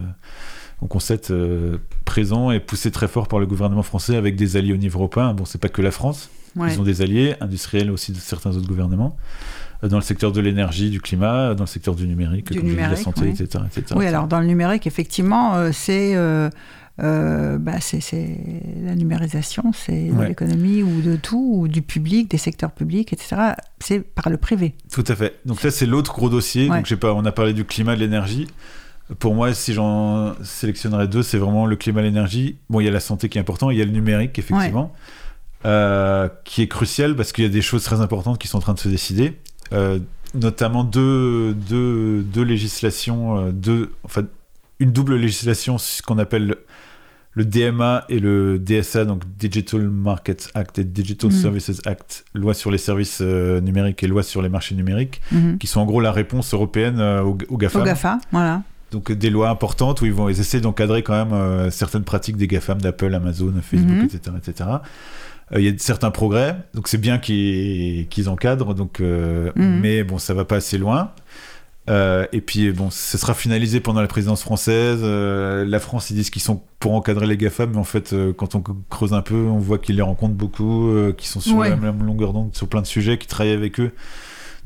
on constate euh, présent et poussé très fort par le gouvernement français avec des alliés au niveau européen. Bon, c'est pas que la France, Ouais. ils ont des alliés industriels aussi de certains autres gouvernements, euh, dans le secteur de l'énergie, du climat, dans le secteur du numérique, Du comme j'ai dit, de la santé, oui. etc., etc. Oui, alors dans le numérique, effectivement, c'est euh, bah, c'est la numérisation, c'est de Ouais. l'économie ou de tout, ou du public, des secteurs publics, etc. C'est par le privé. Tout à fait. Donc là, c'est l'autre gros dossier. Ouais. Donc, pas, on a parlé du climat, de l'énergie. Pour moi, si j'en sélectionnerais deux, c'est vraiment le climat, l'énergie. Bon, il y a la santé qui est important, il y a le numérique, effectivement, euh, qui est crucial parce qu'il y a des choses très importantes qui sont en train de se décider. Euh, notamment deux, deux, deux législations, deux, enfin, une double législation, ce qu'on appelle le DMA et le DSA, donc Digital Markets Act et Digital Mhm. Services Act, loi sur les services euh, numériques et loi sur les marchés numériques, Mhm. qui sont en gros la réponse européenne euh, aux, aux GAFAM. Au GAFA, voilà. Donc euh, des lois importantes où ils vont ils essaient d'encadrer quand même euh, certaines pratiques des GAFAM d'Apple, Amazon, Facebook, Mhm. etc. etc. Euh, Il y a certains progrès, donc c'est bien qu'ils encadrent, donc, euh, Mhm. mais bon, ça va pas assez loin. Euh, et puis bon, ce sera finalisé pendant la présidence française. Euh, la France, ils disent qu'ils sont pour encadrer les GAFAM, mais en fait, euh, quand on creuse un peu, on voit qu'ils les rencontrent beaucoup, qu'ils sont sur Ouais. la même longueur d'onde sur plein de sujets, qu'ils travaillent avec eux.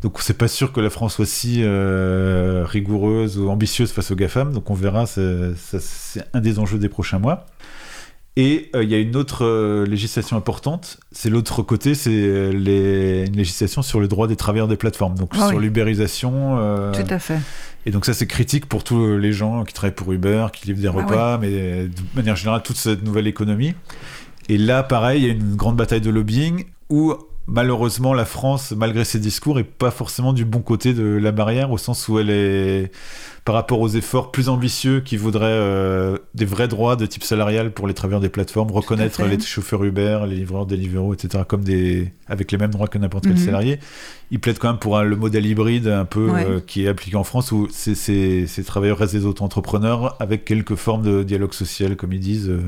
Donc c'est pas sûr que la France soit si rigoureuse ou ambitieuse face aux GAFAM, donc on verra, c'est un des enjeux des prochains mois. Et euh, il y a une autre euh, législation importante, c'est l'autre côté, c'est euh, les- une législation sur le droit des travailleurs des plateformes, donc Ah sur oui. l'ubérisation. Tout à fait. et donc ça c'est critique pour tous les gens qui travaillent pour Uber, qui livrent des Ah repas, mais de manière générale toute cette nouvelle économie. Et là pareil, il y a une grande bataille de lobbying où malheureusement la France, malgré ses discours, est pas forcément du bon côté de la barrière au sens où elle est par rapport aux efforts plus ambitieux qui voudraient euh, des vrais droits de type salarial pour les travailleurs des plateformes, reconnaître les chauffeurs Uber, les livreurs Deliveroo, etc. comme des avec les mêmes droits que n'importe quel Mhm. salarié. Ils plaident quand même pour un- le modèle hybride un peu Ouais. euh, qui est appliqué en France où ces, ces- ces travailleurs restent des auto-entrepreneurs avec quelques formes de dialogue social, comme ils disent. euh,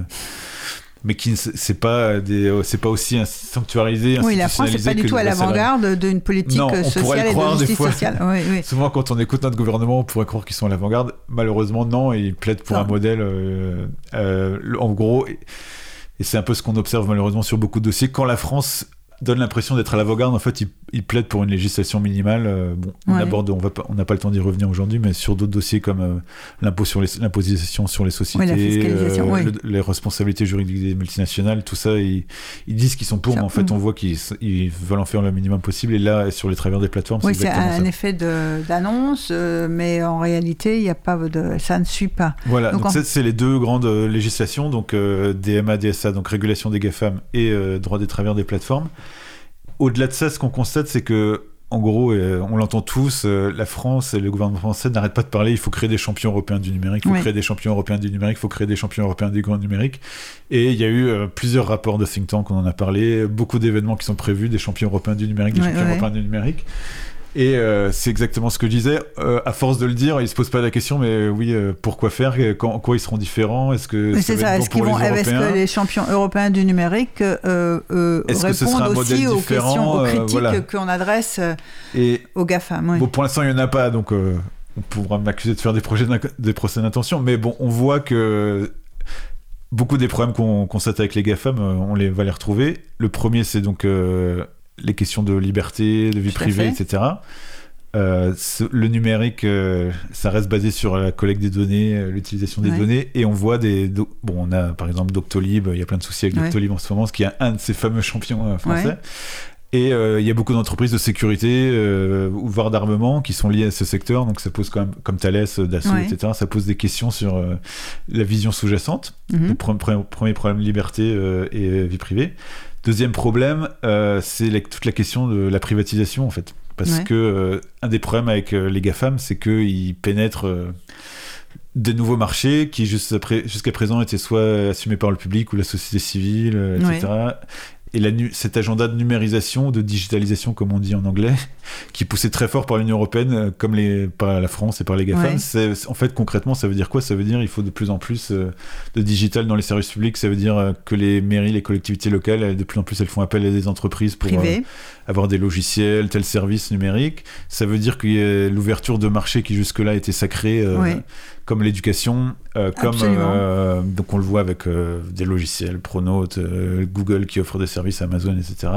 mais qui ne- c'est pas des euh, c'est pas aussi sanctuarisé Oui, la France n'est pas du tout à l'avant-garde d'une politique Non, sociale le et de justice fois. sociale. Oui, oui. Souvent, quand on écoute notre gouvernement, on pourrait croire qu'ils sont à l'avant-garde. Malheureusement, non, ils plaident pour Non. un modèle. euh, euh, en gros, et, et c'est un peu ce qu'on observe malheureusement sur beaucoup de dossiers. Quand la France donne l'impression d'être à l'avant-garde, en fait, ils, ils plaident pour une législation minimale. euh, bon, on Ouais. aborde, on va pas, on n'a pas le temps d'y revenir aujourd'hui, mais sur d'autres dossiers comme euh, l'impôt sur les, l'imposition sur les sociétés, Oui, oui. le- les responsabilités juridiques des multinationales, tout ça, ils, ils disent qu'ils sont pour, Ça, mais en fait, mm. on voit qu'ils ils veulent en faire le minimum possible. Et là, sur les travailleurs des plateformes, Oui, c'est un ça. effet de- d'annonce, euh, mais en réalité, il y a pas de, ça ne suit pas. Voilà, Donc, donc, en- ça, c'est les deux grandes euh, législations, donc euh, DMA, DSA, donc régulation des GAFAM et euh, droit des travailleurs des plateformes. Au-delà de ça, ce qu'on constate, c'est que, en gros, euh, on l'entend tous, euh, la France et le gouvernement français n'arrêtent pas de parler, il faut créer des champions européens du numérique, il faut créer des champions européens du numérique, il faut créer des champions européens du grand numérique. Et il y a eu euh, plusieurs rapports de think tank, on en a parlé, beaucoup d'événements qui sont prévus, des champions européens du numérique, des Ouais, champions ouais. européens du numérique. Et euh, c'est exactement ce que je disais. Euh, à force de le dire, ils se posent pas la question, mais oui, euh, pourquoi faire? Quand, en quoi ils seront différents? Est-ce que ça c'est Est-ce qu'ils vont, les est-ce que les champions européens du numérique euh, euh, répondent aussi aux questions, aux euh, critiques voilà. qu'on adresse euh, Et aux GAFAM oui. bon, pour l'instant, il y en a pas, donc euh, on pourra m'accuser de faire des projets des procès d'intention. Mais bon, on voit que beaucoup des problèmes qu'on constate avec les GAFAM, euh, on les va les retrouver. Le premier, c'est donc euh, les questions de liberté, de vie Tout privée, etc. euh, ce- le numérique, euh, ça reste basé sur la collecte des données, euh, l'utilisation des Ouais. données, et on voit des. do- Bon, on a par exemple Doctolib, il y a plein de soucis avec Ouais. Doctolib en ce moment, ce qui est un de ces fameux champions français. Ouais. Et il y a beaucoup d'entreprises de sécurité, voire d'armement, qui sont liées à ce secteur. Donc ça pose quand même, comme Thales, Dassault, etc., ça pose des questions sur la vision sous-jacente. Mhm. Le pre- pre- premier problème, liberté et vie privée. Deuxième problème, euh, c'est la- toute la question de la privatisation, en fait. Parce Ouais. que euh, un des problèmes avec euh, les GAFAM, c'est qu'ils pénètrent des nouveaux marchés qui, jusqu'à présent, étaient soit assumés par le public ou la société civile, etc. Et la cet agenda de numérisation, de digitalisation, comme on dit en anglais, qui est poussé très fort par l'Union européenne, euh, comme les, par la France et par les GAFAM, Ouais. en fait, concrètement, ça veut dire quoi? Ça veut dire il faut de plus en plus euh, de digital dans les services publics. Ça veut dire euh, que les mairies, les collectivités locales, elles, de plus en plus, elles font appel à des entreprises pour euh, avoir des logiciels, tel service numérique. Ça veut dire qu'il y a l'ouverture de marchés qui jusque-là était sacrée, Ouais. Comme l'éducation, euh, comme euh, donc on le voit avec euh, des logiciels, Pronote, Google qui offre des services, Amazon, etc.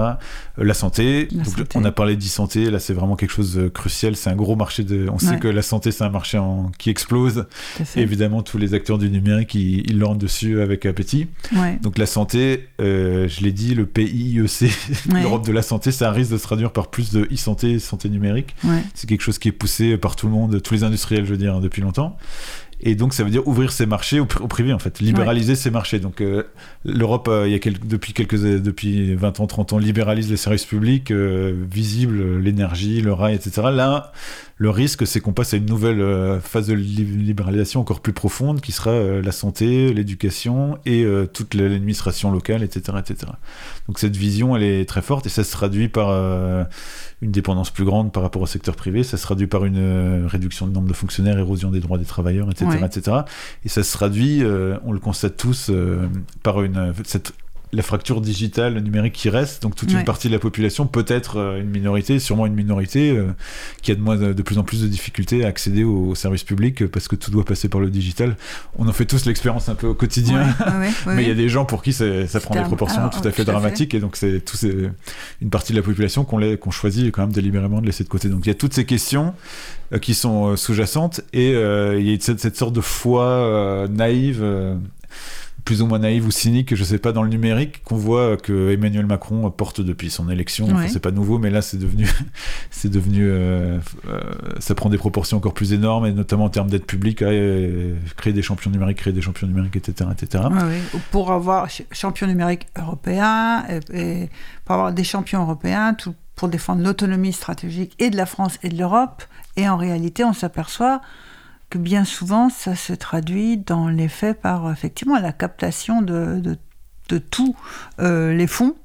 La santé, La donc, santé. on a parlé d'e-santé, là c'est vraiment quelque chose de crucial, c'est un gros marché de. On sait que la santé c'est un marché en- qui explose. Et évidemment, tous les acteurs du numérique, ils, ils l'ont dessus avec appétit. Ouais. Donc la santé, je l'ai dit, le PIEC, Ouais. l'Europe de la santé, ça risque de se traduire par plus de e-santé, santé numérique. C'est quelque chose qui est poussé par tout le monde, tous les industriels, je veux dire, depuis longtemps. Et donc, ça veut dire ouvrir ses marchés au, pri- au privé, en fait, libéraliser ses marchés. Donc, euh, l'Europe, euh, il y a quelques- depuis quelques depuis 20 ans, 30 ans, libéralise les services publics, euh, visibles, l'énergie, le rail, etc. Là, le risque, c'est qu'on passe à une nouvelle euh, phase de li- libéralisation encore plus profonde, qui sera euh, la santé, l'éducation et euh, toute l'administration locale, etc., etc. Donc, cette vision, elle est très forte et ça se traduit par une dépendance plus grande par rapport au secteur privé, ça se traduit par une réduction du nombre de fonctionnaires, érosion des droits des travailleurs, etc. Ouais. etc. Et ça se traduit, on le constate tous, par une, cette, la fracture digitale numérique qui reste. Donc toute Ouais. une partie de la population, peut-être euh, une minorité, sûrement une minorité, euh, qui a de, moins, de plus en plus de difficultés à accéder aux, aux services publics euh, parce que tout doit passer par le digital. On en fait tous l'expérience un peu au quotidien. Ouais, ouais, ouais, Mais il y a des gens pour qui ça prend des proportions alors, tout à fait tout à fait. dramatiques et donc c'est une partie de la population qu'on qu'on choisit quand même délibérément de laisser de côté. Donc il y a toutes ces questions euh, qui sont euh, sous-jacentes et il y a cette, cette sorte de foi naïve. Plus ou moins naïve ou cynique, je sais pas, dans le numérique, qu'on voit que Emmanuel Macron porte depuis son élection. Enfin, Ouais. c'est pas nouveau, mais là, c'est devenu, c'est devenu, euh, euh, ça prend des proportions encore plus énormes, et notamment en termes d'aide publique, euh, créer des champions numériques, créer des champions numériques, etc., etc. Ouais. Pour avoir ch- champion numérique européen, et, et pour avoir des champions européens, tout, pour défendre l'autonomie stratégique et de la France et de l'Europe. Et en réalité, on s'aperçoit que bien souvent, ça se traduit dans les faits par effectivement la captation de, de, de tous euh, les fonds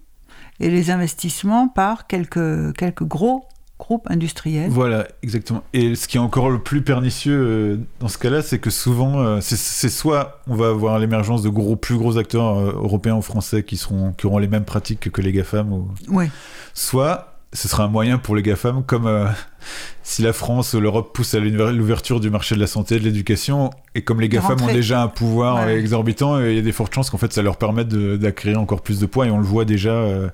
et les investissements par quelques, quelques gros groupes industriels. Voilà, exactement. Et ce qui est encore le plus pernicieux euh, dans ce cas-là, c'est que souvent, euh, c'est- soit on va avoir l'émergence de gros, plus gros acteurs européens ou français qui, seront, qui auront les mêmes pratiques que les GAFAM, ou... Oui, soit ce sera un moyen pour les GAFAM, comme euh, si la France ou l'Europe pousse à l'ouver- l'ouverture du marché de la santé et de l'éducation, et comme les GAFAM ont déjà un pouvoir Ouais. euh, exorbitant, euh, il y a des fortes chances qu'en fait ça leur permette d'acquérir encore plus de poids, et on le voit déjà. euh,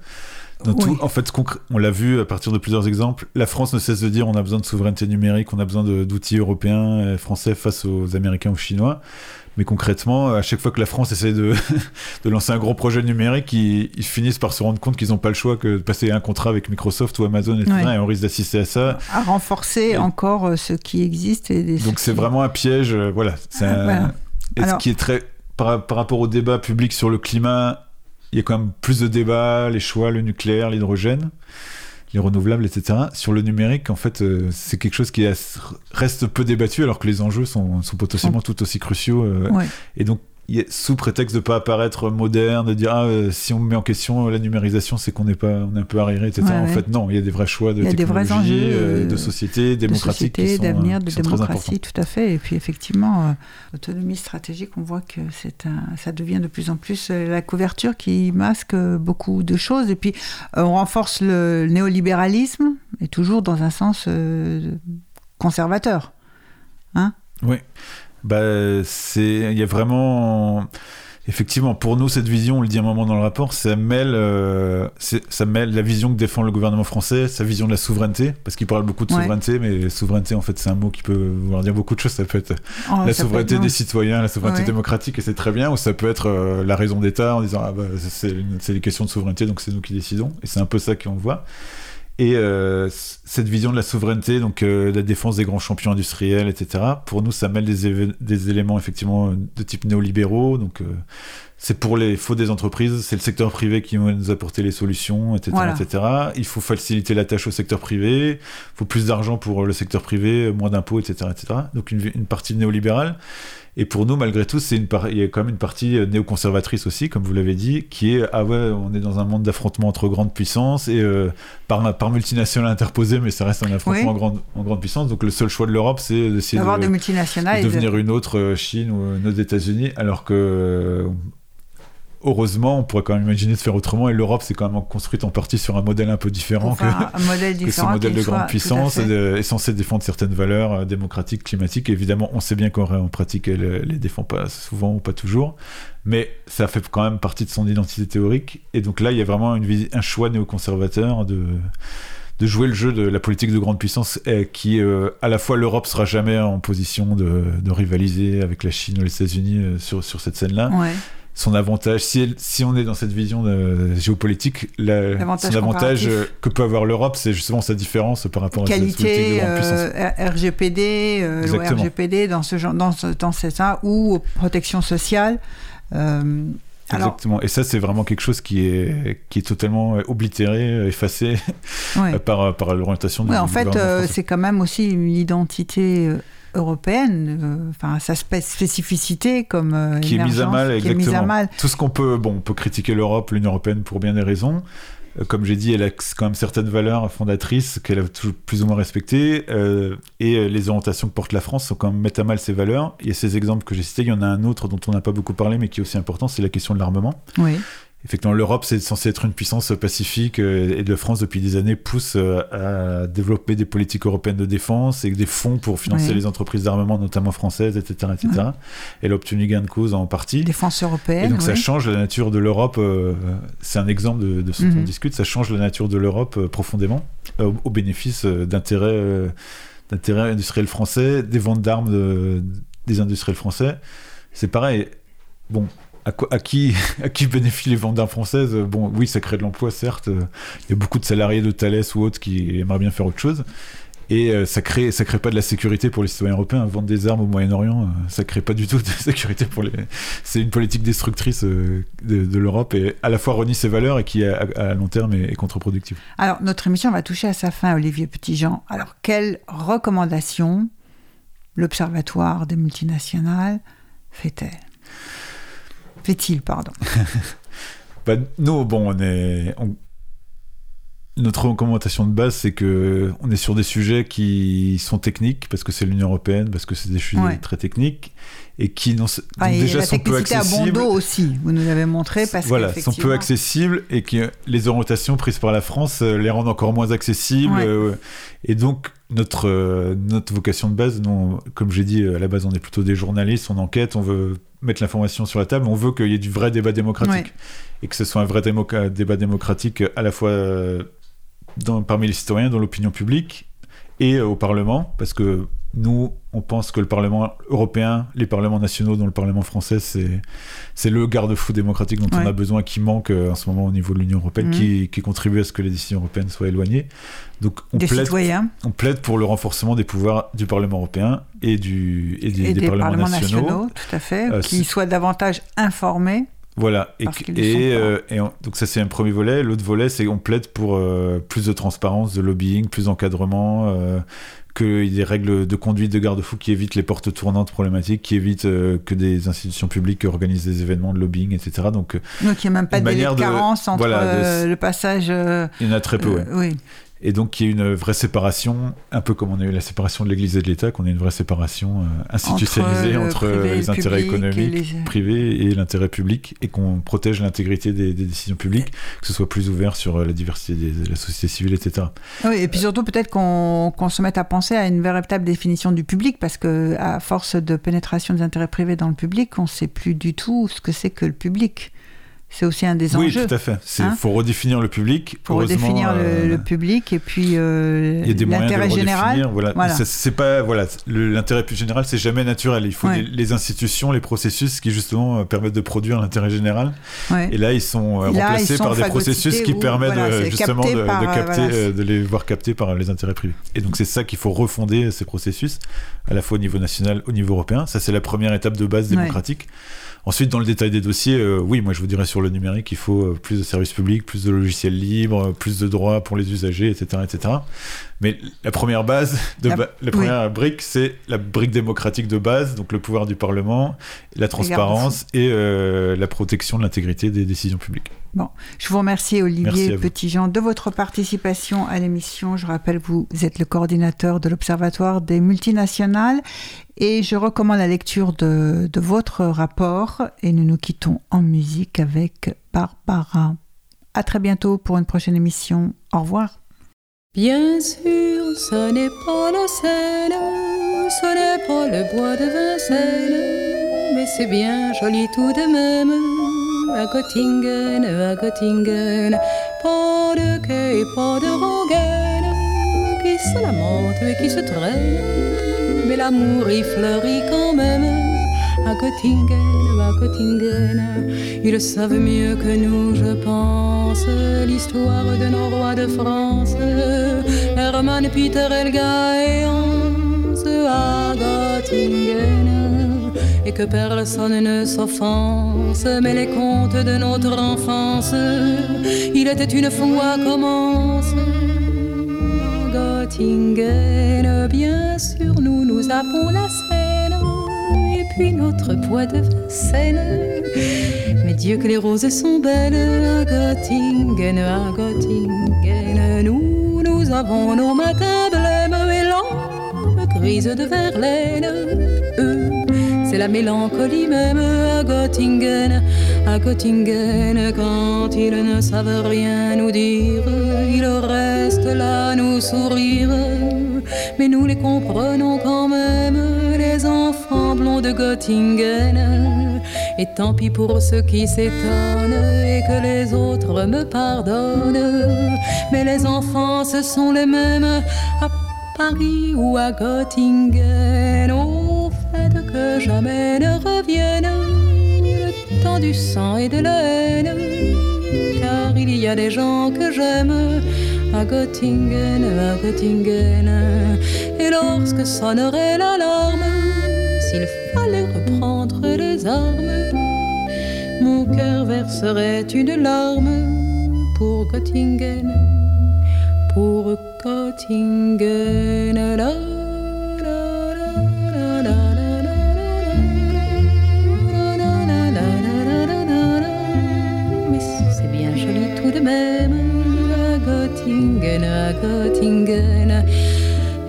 dans Oui. tout, en fait, on l'a vu à partir de plusieurs exemples. La France ne cesse de dire on a besoin de souveraineté numérique, on a besoin d'outils européens, euh, français face aux Américains ou Chinois. Mais concrètement, à chaque fois que la France essaie de, de lancer un gros projet numérique, ils, ils finissent par se rendre compte qu'ils n'ont pas le choix que de passer un contrat avec Microsoft ou Amazon, etc. Ouais. Et on risque d'assister à ça. à renforcer Et- encore euh, ce qui existe. Et Donc ce c'est qui- vraiment un piège. euh, Voilà. C'est Ah, un- voilà. Et Alors- ce qui est très. Par, par rapport au débat public sur le climat, il y a quand même plus de débats, les choix, le nucléaire, l'hydrogène, les renouvelables, etc. Sur le numérique, en fait, euh, c'est quelque chose qui est- reste peu débattu alors que les enjeux sont, sont potentiellement tout aussi cruciaux. euh, Ouais. Et donc, sous prétexte de pas apparaître moderne, de dire ah, euh, si on met en question la numérisation, c'est qu'on n'est pas, on est un peu arriéré, etc. Ouais, en ouais. fait, non, il y a des vrais choix de Il y a des vrais technologie, enjeux, euh, euh, de société, de démocratiques, qui société, euh, d'avenir, de démocratie, tout à fait. Et puis effectivement, euh, l'autonomie stratégique, on voit que c'est un, ça devient de plus en plus euh, la couverture qui masque euh, beaucoup de choses. Et puis euh, on renforce le néolibéralisme, et toujours dans un sens euh, conservateur. Oui. Bah, c'est, il y a vraiment, Effectivement, pour nous, cette vision, on le dit un moment dans le rapport, ça mêle, euh, ça mêle la vision que défend le gouvernement français, sa vision de la souveraineté, parce qu'il parle beaucoup de souveraineté, mais souveraineté, en fait, c'est un mot qui peut vouloir dire beaucoup de choses. Ça peut être Oh, la souveraineté être- des citoyens, la souveraineté Ouais. démocratique, et c'est très bien, ou ça peut être euh, la raison d'État en disant, ah bah, c'est des questions de souveraineté, donc c'est nous qui décidons, et c'est un peu ça qu'on voit. Et euh, cette vision de la souveraineté, donc euh, la défense des grands champions industriels, etc., pour nous, ça mêle des, des éléments effectivement de type néolibéraux. Donc, euh, c'est pour les faux des entreprises, c'est le secteur privé qui va nous apporter les solutions, etc., Voilà. etc. Il faut faciliter la tâche au secteur privé, il faut plus d'argent pour le secteur privé, moins d'impôts, etc., etc. Donc, une, une partie néolibérale. Et pour nous, malgré tout, c'est une il y a quand même une partie euh, néoconservatrice aussi, comme vous l'avez dit, qui est ah ouais, on est dans un monde d'affrontement entre grandes puissances et euh, par, par multinationales interposées, mais ça reste un affrontement Oui. en, grande, en grande puissance. Donc le seul choix de l'Europe, c'est d'essayer de, multinationales. de devenir une autre euh, Chine ou une autre États-Unis, alors que heureusement, on pourrait quand même imaginer de faire autrement. Et l'Europe, c'est quand même construite en partie sur un modèle un peu différent que, modèle que ce modèle de soit- grande puissance fait. est, de- est censé défendre certaines valeurs euh, démocratiques, climatiques. Évidemment, on sait bien qu'en en pratique, elle les défend pas souvent ou pas toujours, mais ça fait quand même partie de son identité théorique. Et donc là, il y a vraiment une, un choix néoconservateur de de jouer le jeu de la politique de grande puissance qui euh, à la fois l'Europe sera jamais en position de, de rivaliser avec la Chine ou les États-Unis euh, sur, sur cette scène-là Ouais. Son avantage, si, elle- si on est dans cette vision de, géopolitique, la- L'avantage son avantage euh, que peut avoir l'Europe, c'est justement sa différence par rapport à cette Qualité, euh, RGPD, euh. RGPD dans ce genre, dans ce, dans ce ça, ou protection sociale. Euh, alors, Exactement. Et ça, c'est vraiment quelque chose qui est, qui est totalement euh, oblitéré, euh, effacé ouais. euh, par, par l'orientation du Ouais, en fait, euh, c'est quand même aussi une identité euh, européenne, euh, enfin sa spé- spécificité comme euh, qui est mise à mal, exactement. mise à mal. Tout ce qu'on peut, bon, on peut critiquer l'Europe, l'Union européenne pour bien des raisons. Euh, Comme j'ai dit, elle a quand même certaines valeurs fondatrices qu'elle a toujours plus ou moins respectées, euh, et les orientations que porte la France sont quand même mettent à mal ces valeurs. Il y a ces exemples que j'ai cités, il y en a un autre dont on n'a pas beaucoup parlé, mais qui est aussi important, c'est la question de l'armement. Oui. Effectivement, l'Europe, c'est censé être une puissance pacifique, euh, et la France, depuis des années, pousse euh, à développer des politiques européennes de défense et des fonds pour financer Oui. les entreprises d'armement, notamment françaises, etc. etc. Elle a obtenu gain de cause en partie. Défense Et européenne. donc ça change la nature de l'Europe. euh, c'est un exemple de, de ce dont on Mhm. discute. Ça change la nature de l'Europe profondément, au, au bénéfice d'intérêts d'intérêts industriels français, des ventes d'armes de- des industriels français. C'est pareil. Bon. À, qui, bénéficient les ventes d'armes françaises? Bon, oui, ça crée de l'emploi, certes. Il y a beaucoup de salariés de Thales ou autres qui aimeraient bien faire autre chose. Et euh, ça crée, ça crée pas de la sécurité pour les citoyens européens. Vendre des armes au Moyen-Orient, euh, ça crée pas du tout de sécurité pour les. C'est une politique destructrice euh, de, l'Europe et à la fois renie ses valeurs et qui à, long terme est, est contre-productive. Alors, notre émission va toucher à sa fin, Olivier Petitjean. Alors, quelles recommandations l'Observatoire des multinationales fait-elle? Fait-il, pardon. Bah, nous, bon, on est. on- Notre recommandation de base, c'est que on est sur des sujets qui sont techniques parce que c'est l'Union européenne, parce que c'est des sujets Ouais. très techniques et qui non, Ah, et déjà sont peu à bon accessibles. dos aussi, vous nous l'avez montré, parce voilà, sont peu accessibles et que les orientations prises par la France euh, les rendent encore moins accessibles. Ouais. euh, et donc, notre, euh, notre vocation de base, nous, comme j'ai dit, à la base, on est plutôt des journalistes, on enquête, on veut mettre l'information sur la table, on veut qu'il y ait du vrai débat démocratique. Ouais. Et que ce soit un vrai démo- débat démocratique à la fois euh, dans, parmi les citoyens, dans l'opinion publique et euh, au Parlement, parce que nous, on pense que le Parlement européen, les parlements nationaux, dont le Parlement français, c'est le garde-fou démocratique dont on a besoin, qui manque euh, en ce moment au niveau de l'Union européenne, Mhm. qui, qui contribue à ce que les décisions européennes soient éloignées. Donc on des plaide, citoyens on plaide pour le renforcement des pouvoirs du Parlement européen et, du, et des, des parlements, nationaux. tout à fait, Euh, qui soient davantage informés. Voilà, et, euh, et on- donc ça c'est un premier volet. L'autre volet, c'est qu'on plaide pour euh, plus de transparence, de lobbying, plus d'encadrement, euh, qu'il y ait des règles de conduite de garde-fou qui évitent les portes tournantes problématiques, qui évitent euh, que des institutions publiques organisent des événements de lobbying, etc. Donc Donc, il n'y a même pas de carence entre voilà, de- euh, le passage. euh, il y en a très peu. ouais. oui. Et donc qu'il y ait une vraie séparation, un peu comme on a eu la séparation de l'Église et de l'État, qu'on ait une vraie séparation euh, institutionnalisée entre, les intérêts économiques privés et l'intérêt public, et qu'on protège l'intégrité des, décisions publiques, que ce soit plus ouvert sur euh, la diversité de la société civile, etc. Oui, et puis surtout peut-être qu'on se mette à penser à une véritable définition du public, parce que à force de pénétration des intérêts privés dans le public, on ne sait plus du tout ce que c'est que le public. C'est aussi un des enjeux. Oui, tout à fait. Il hein faut redéfinir le public. Faut redéfinir le, euh, public et puis euh, l'intérêt général. Voilà. voilà. C'est pas voilà l'intérêt plus général, c'est jamais naturel. Il faut les, institutions, les processus qui justement euh, permettent de produire l'intérêt général. Et là, ils sont remplacés par des processus qui permettent justement de, capter, de les voir captés par les intérêts privés. Et donc c'est ça qu'il faut refonder ces processus, à la fois au niveau national, au niveau européen. Ça c'est la première étape de base démocratique. Ensuite, dans le détail des dossiers, euh, oui, moi je vous dirais sur le numérique, il faut euh, plus de services publics, plus de logiciels libres, plus de droits pour les usagers, etc. etc. Mais la première base, de la, première brique, c'est la brique démocratique de base, donc le pouvoir du Parlement, la transparence et euh, la protection de l'intégrité des décisions publiques. Bon, je vous remercie Olivier Petitjean de votre participation à l'émission. Je rappelle, vous êtes le coordinateur de l'Observatoire des multinationales et je recommande la lecture de, de votre rapport et nous nous quittons en musique avec Barbara. À très bientôt pour une prochaine émission. Au revoir. Bien sûr, ce n'est pas la Seine, ce n'est pas le bois de Vincennes, mais c'est bien joli tout de même. À Göttingen, à Göttingen, pas de quai, pas de rengaine, qui se lamente et qui se traîne, mais l'amour y fleurit quand même à Göttingen, à Göttingen. Ils savent mieux que nous, je pense, l'histoire de nos rois de France. Hermann, Peter, Elga et Hans à Göttingen. Et que personne ne s'offense, mais les contes de notre enfance, il était une fois commence. Göttingen, bien sûr, nous, nous avons la puis notre poids de Vincennes. Mais Dieu que les roses sont belles à Göttingen, à Göttingen. Nous, nous avons nos matins blêmes et l'ombre grise de Verlaine. Eux, c'est la mélancolie même à Göttingen, à Göttingen. Quand ils ne savent rien nous dire, ils restent là nous sourire. Mais nous les comprenons quand même, les enfants blonds de Göttingen. Et tant pis pour ceux qui s'étonnent et que les autres me pardonnent. Mais les enfants, ce sont les mêmes à Paris ou à Göttingen que jamais ne du sang et de la haine. Car il y a des gens que j'aime à Göttingen, à Göttingen. Et lorsque sonnerait l'alarme, s'il fallait reprendre les armes, mon cœur verserait une larme pour Göttingen, pour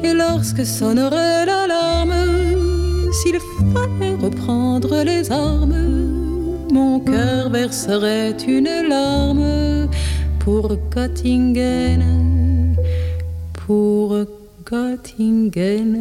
Et lorsque sonnerait l'alarme, s'il fallait reprendre les armes, mon cœur verserait une larme pour Göttingen, pour Göttingen.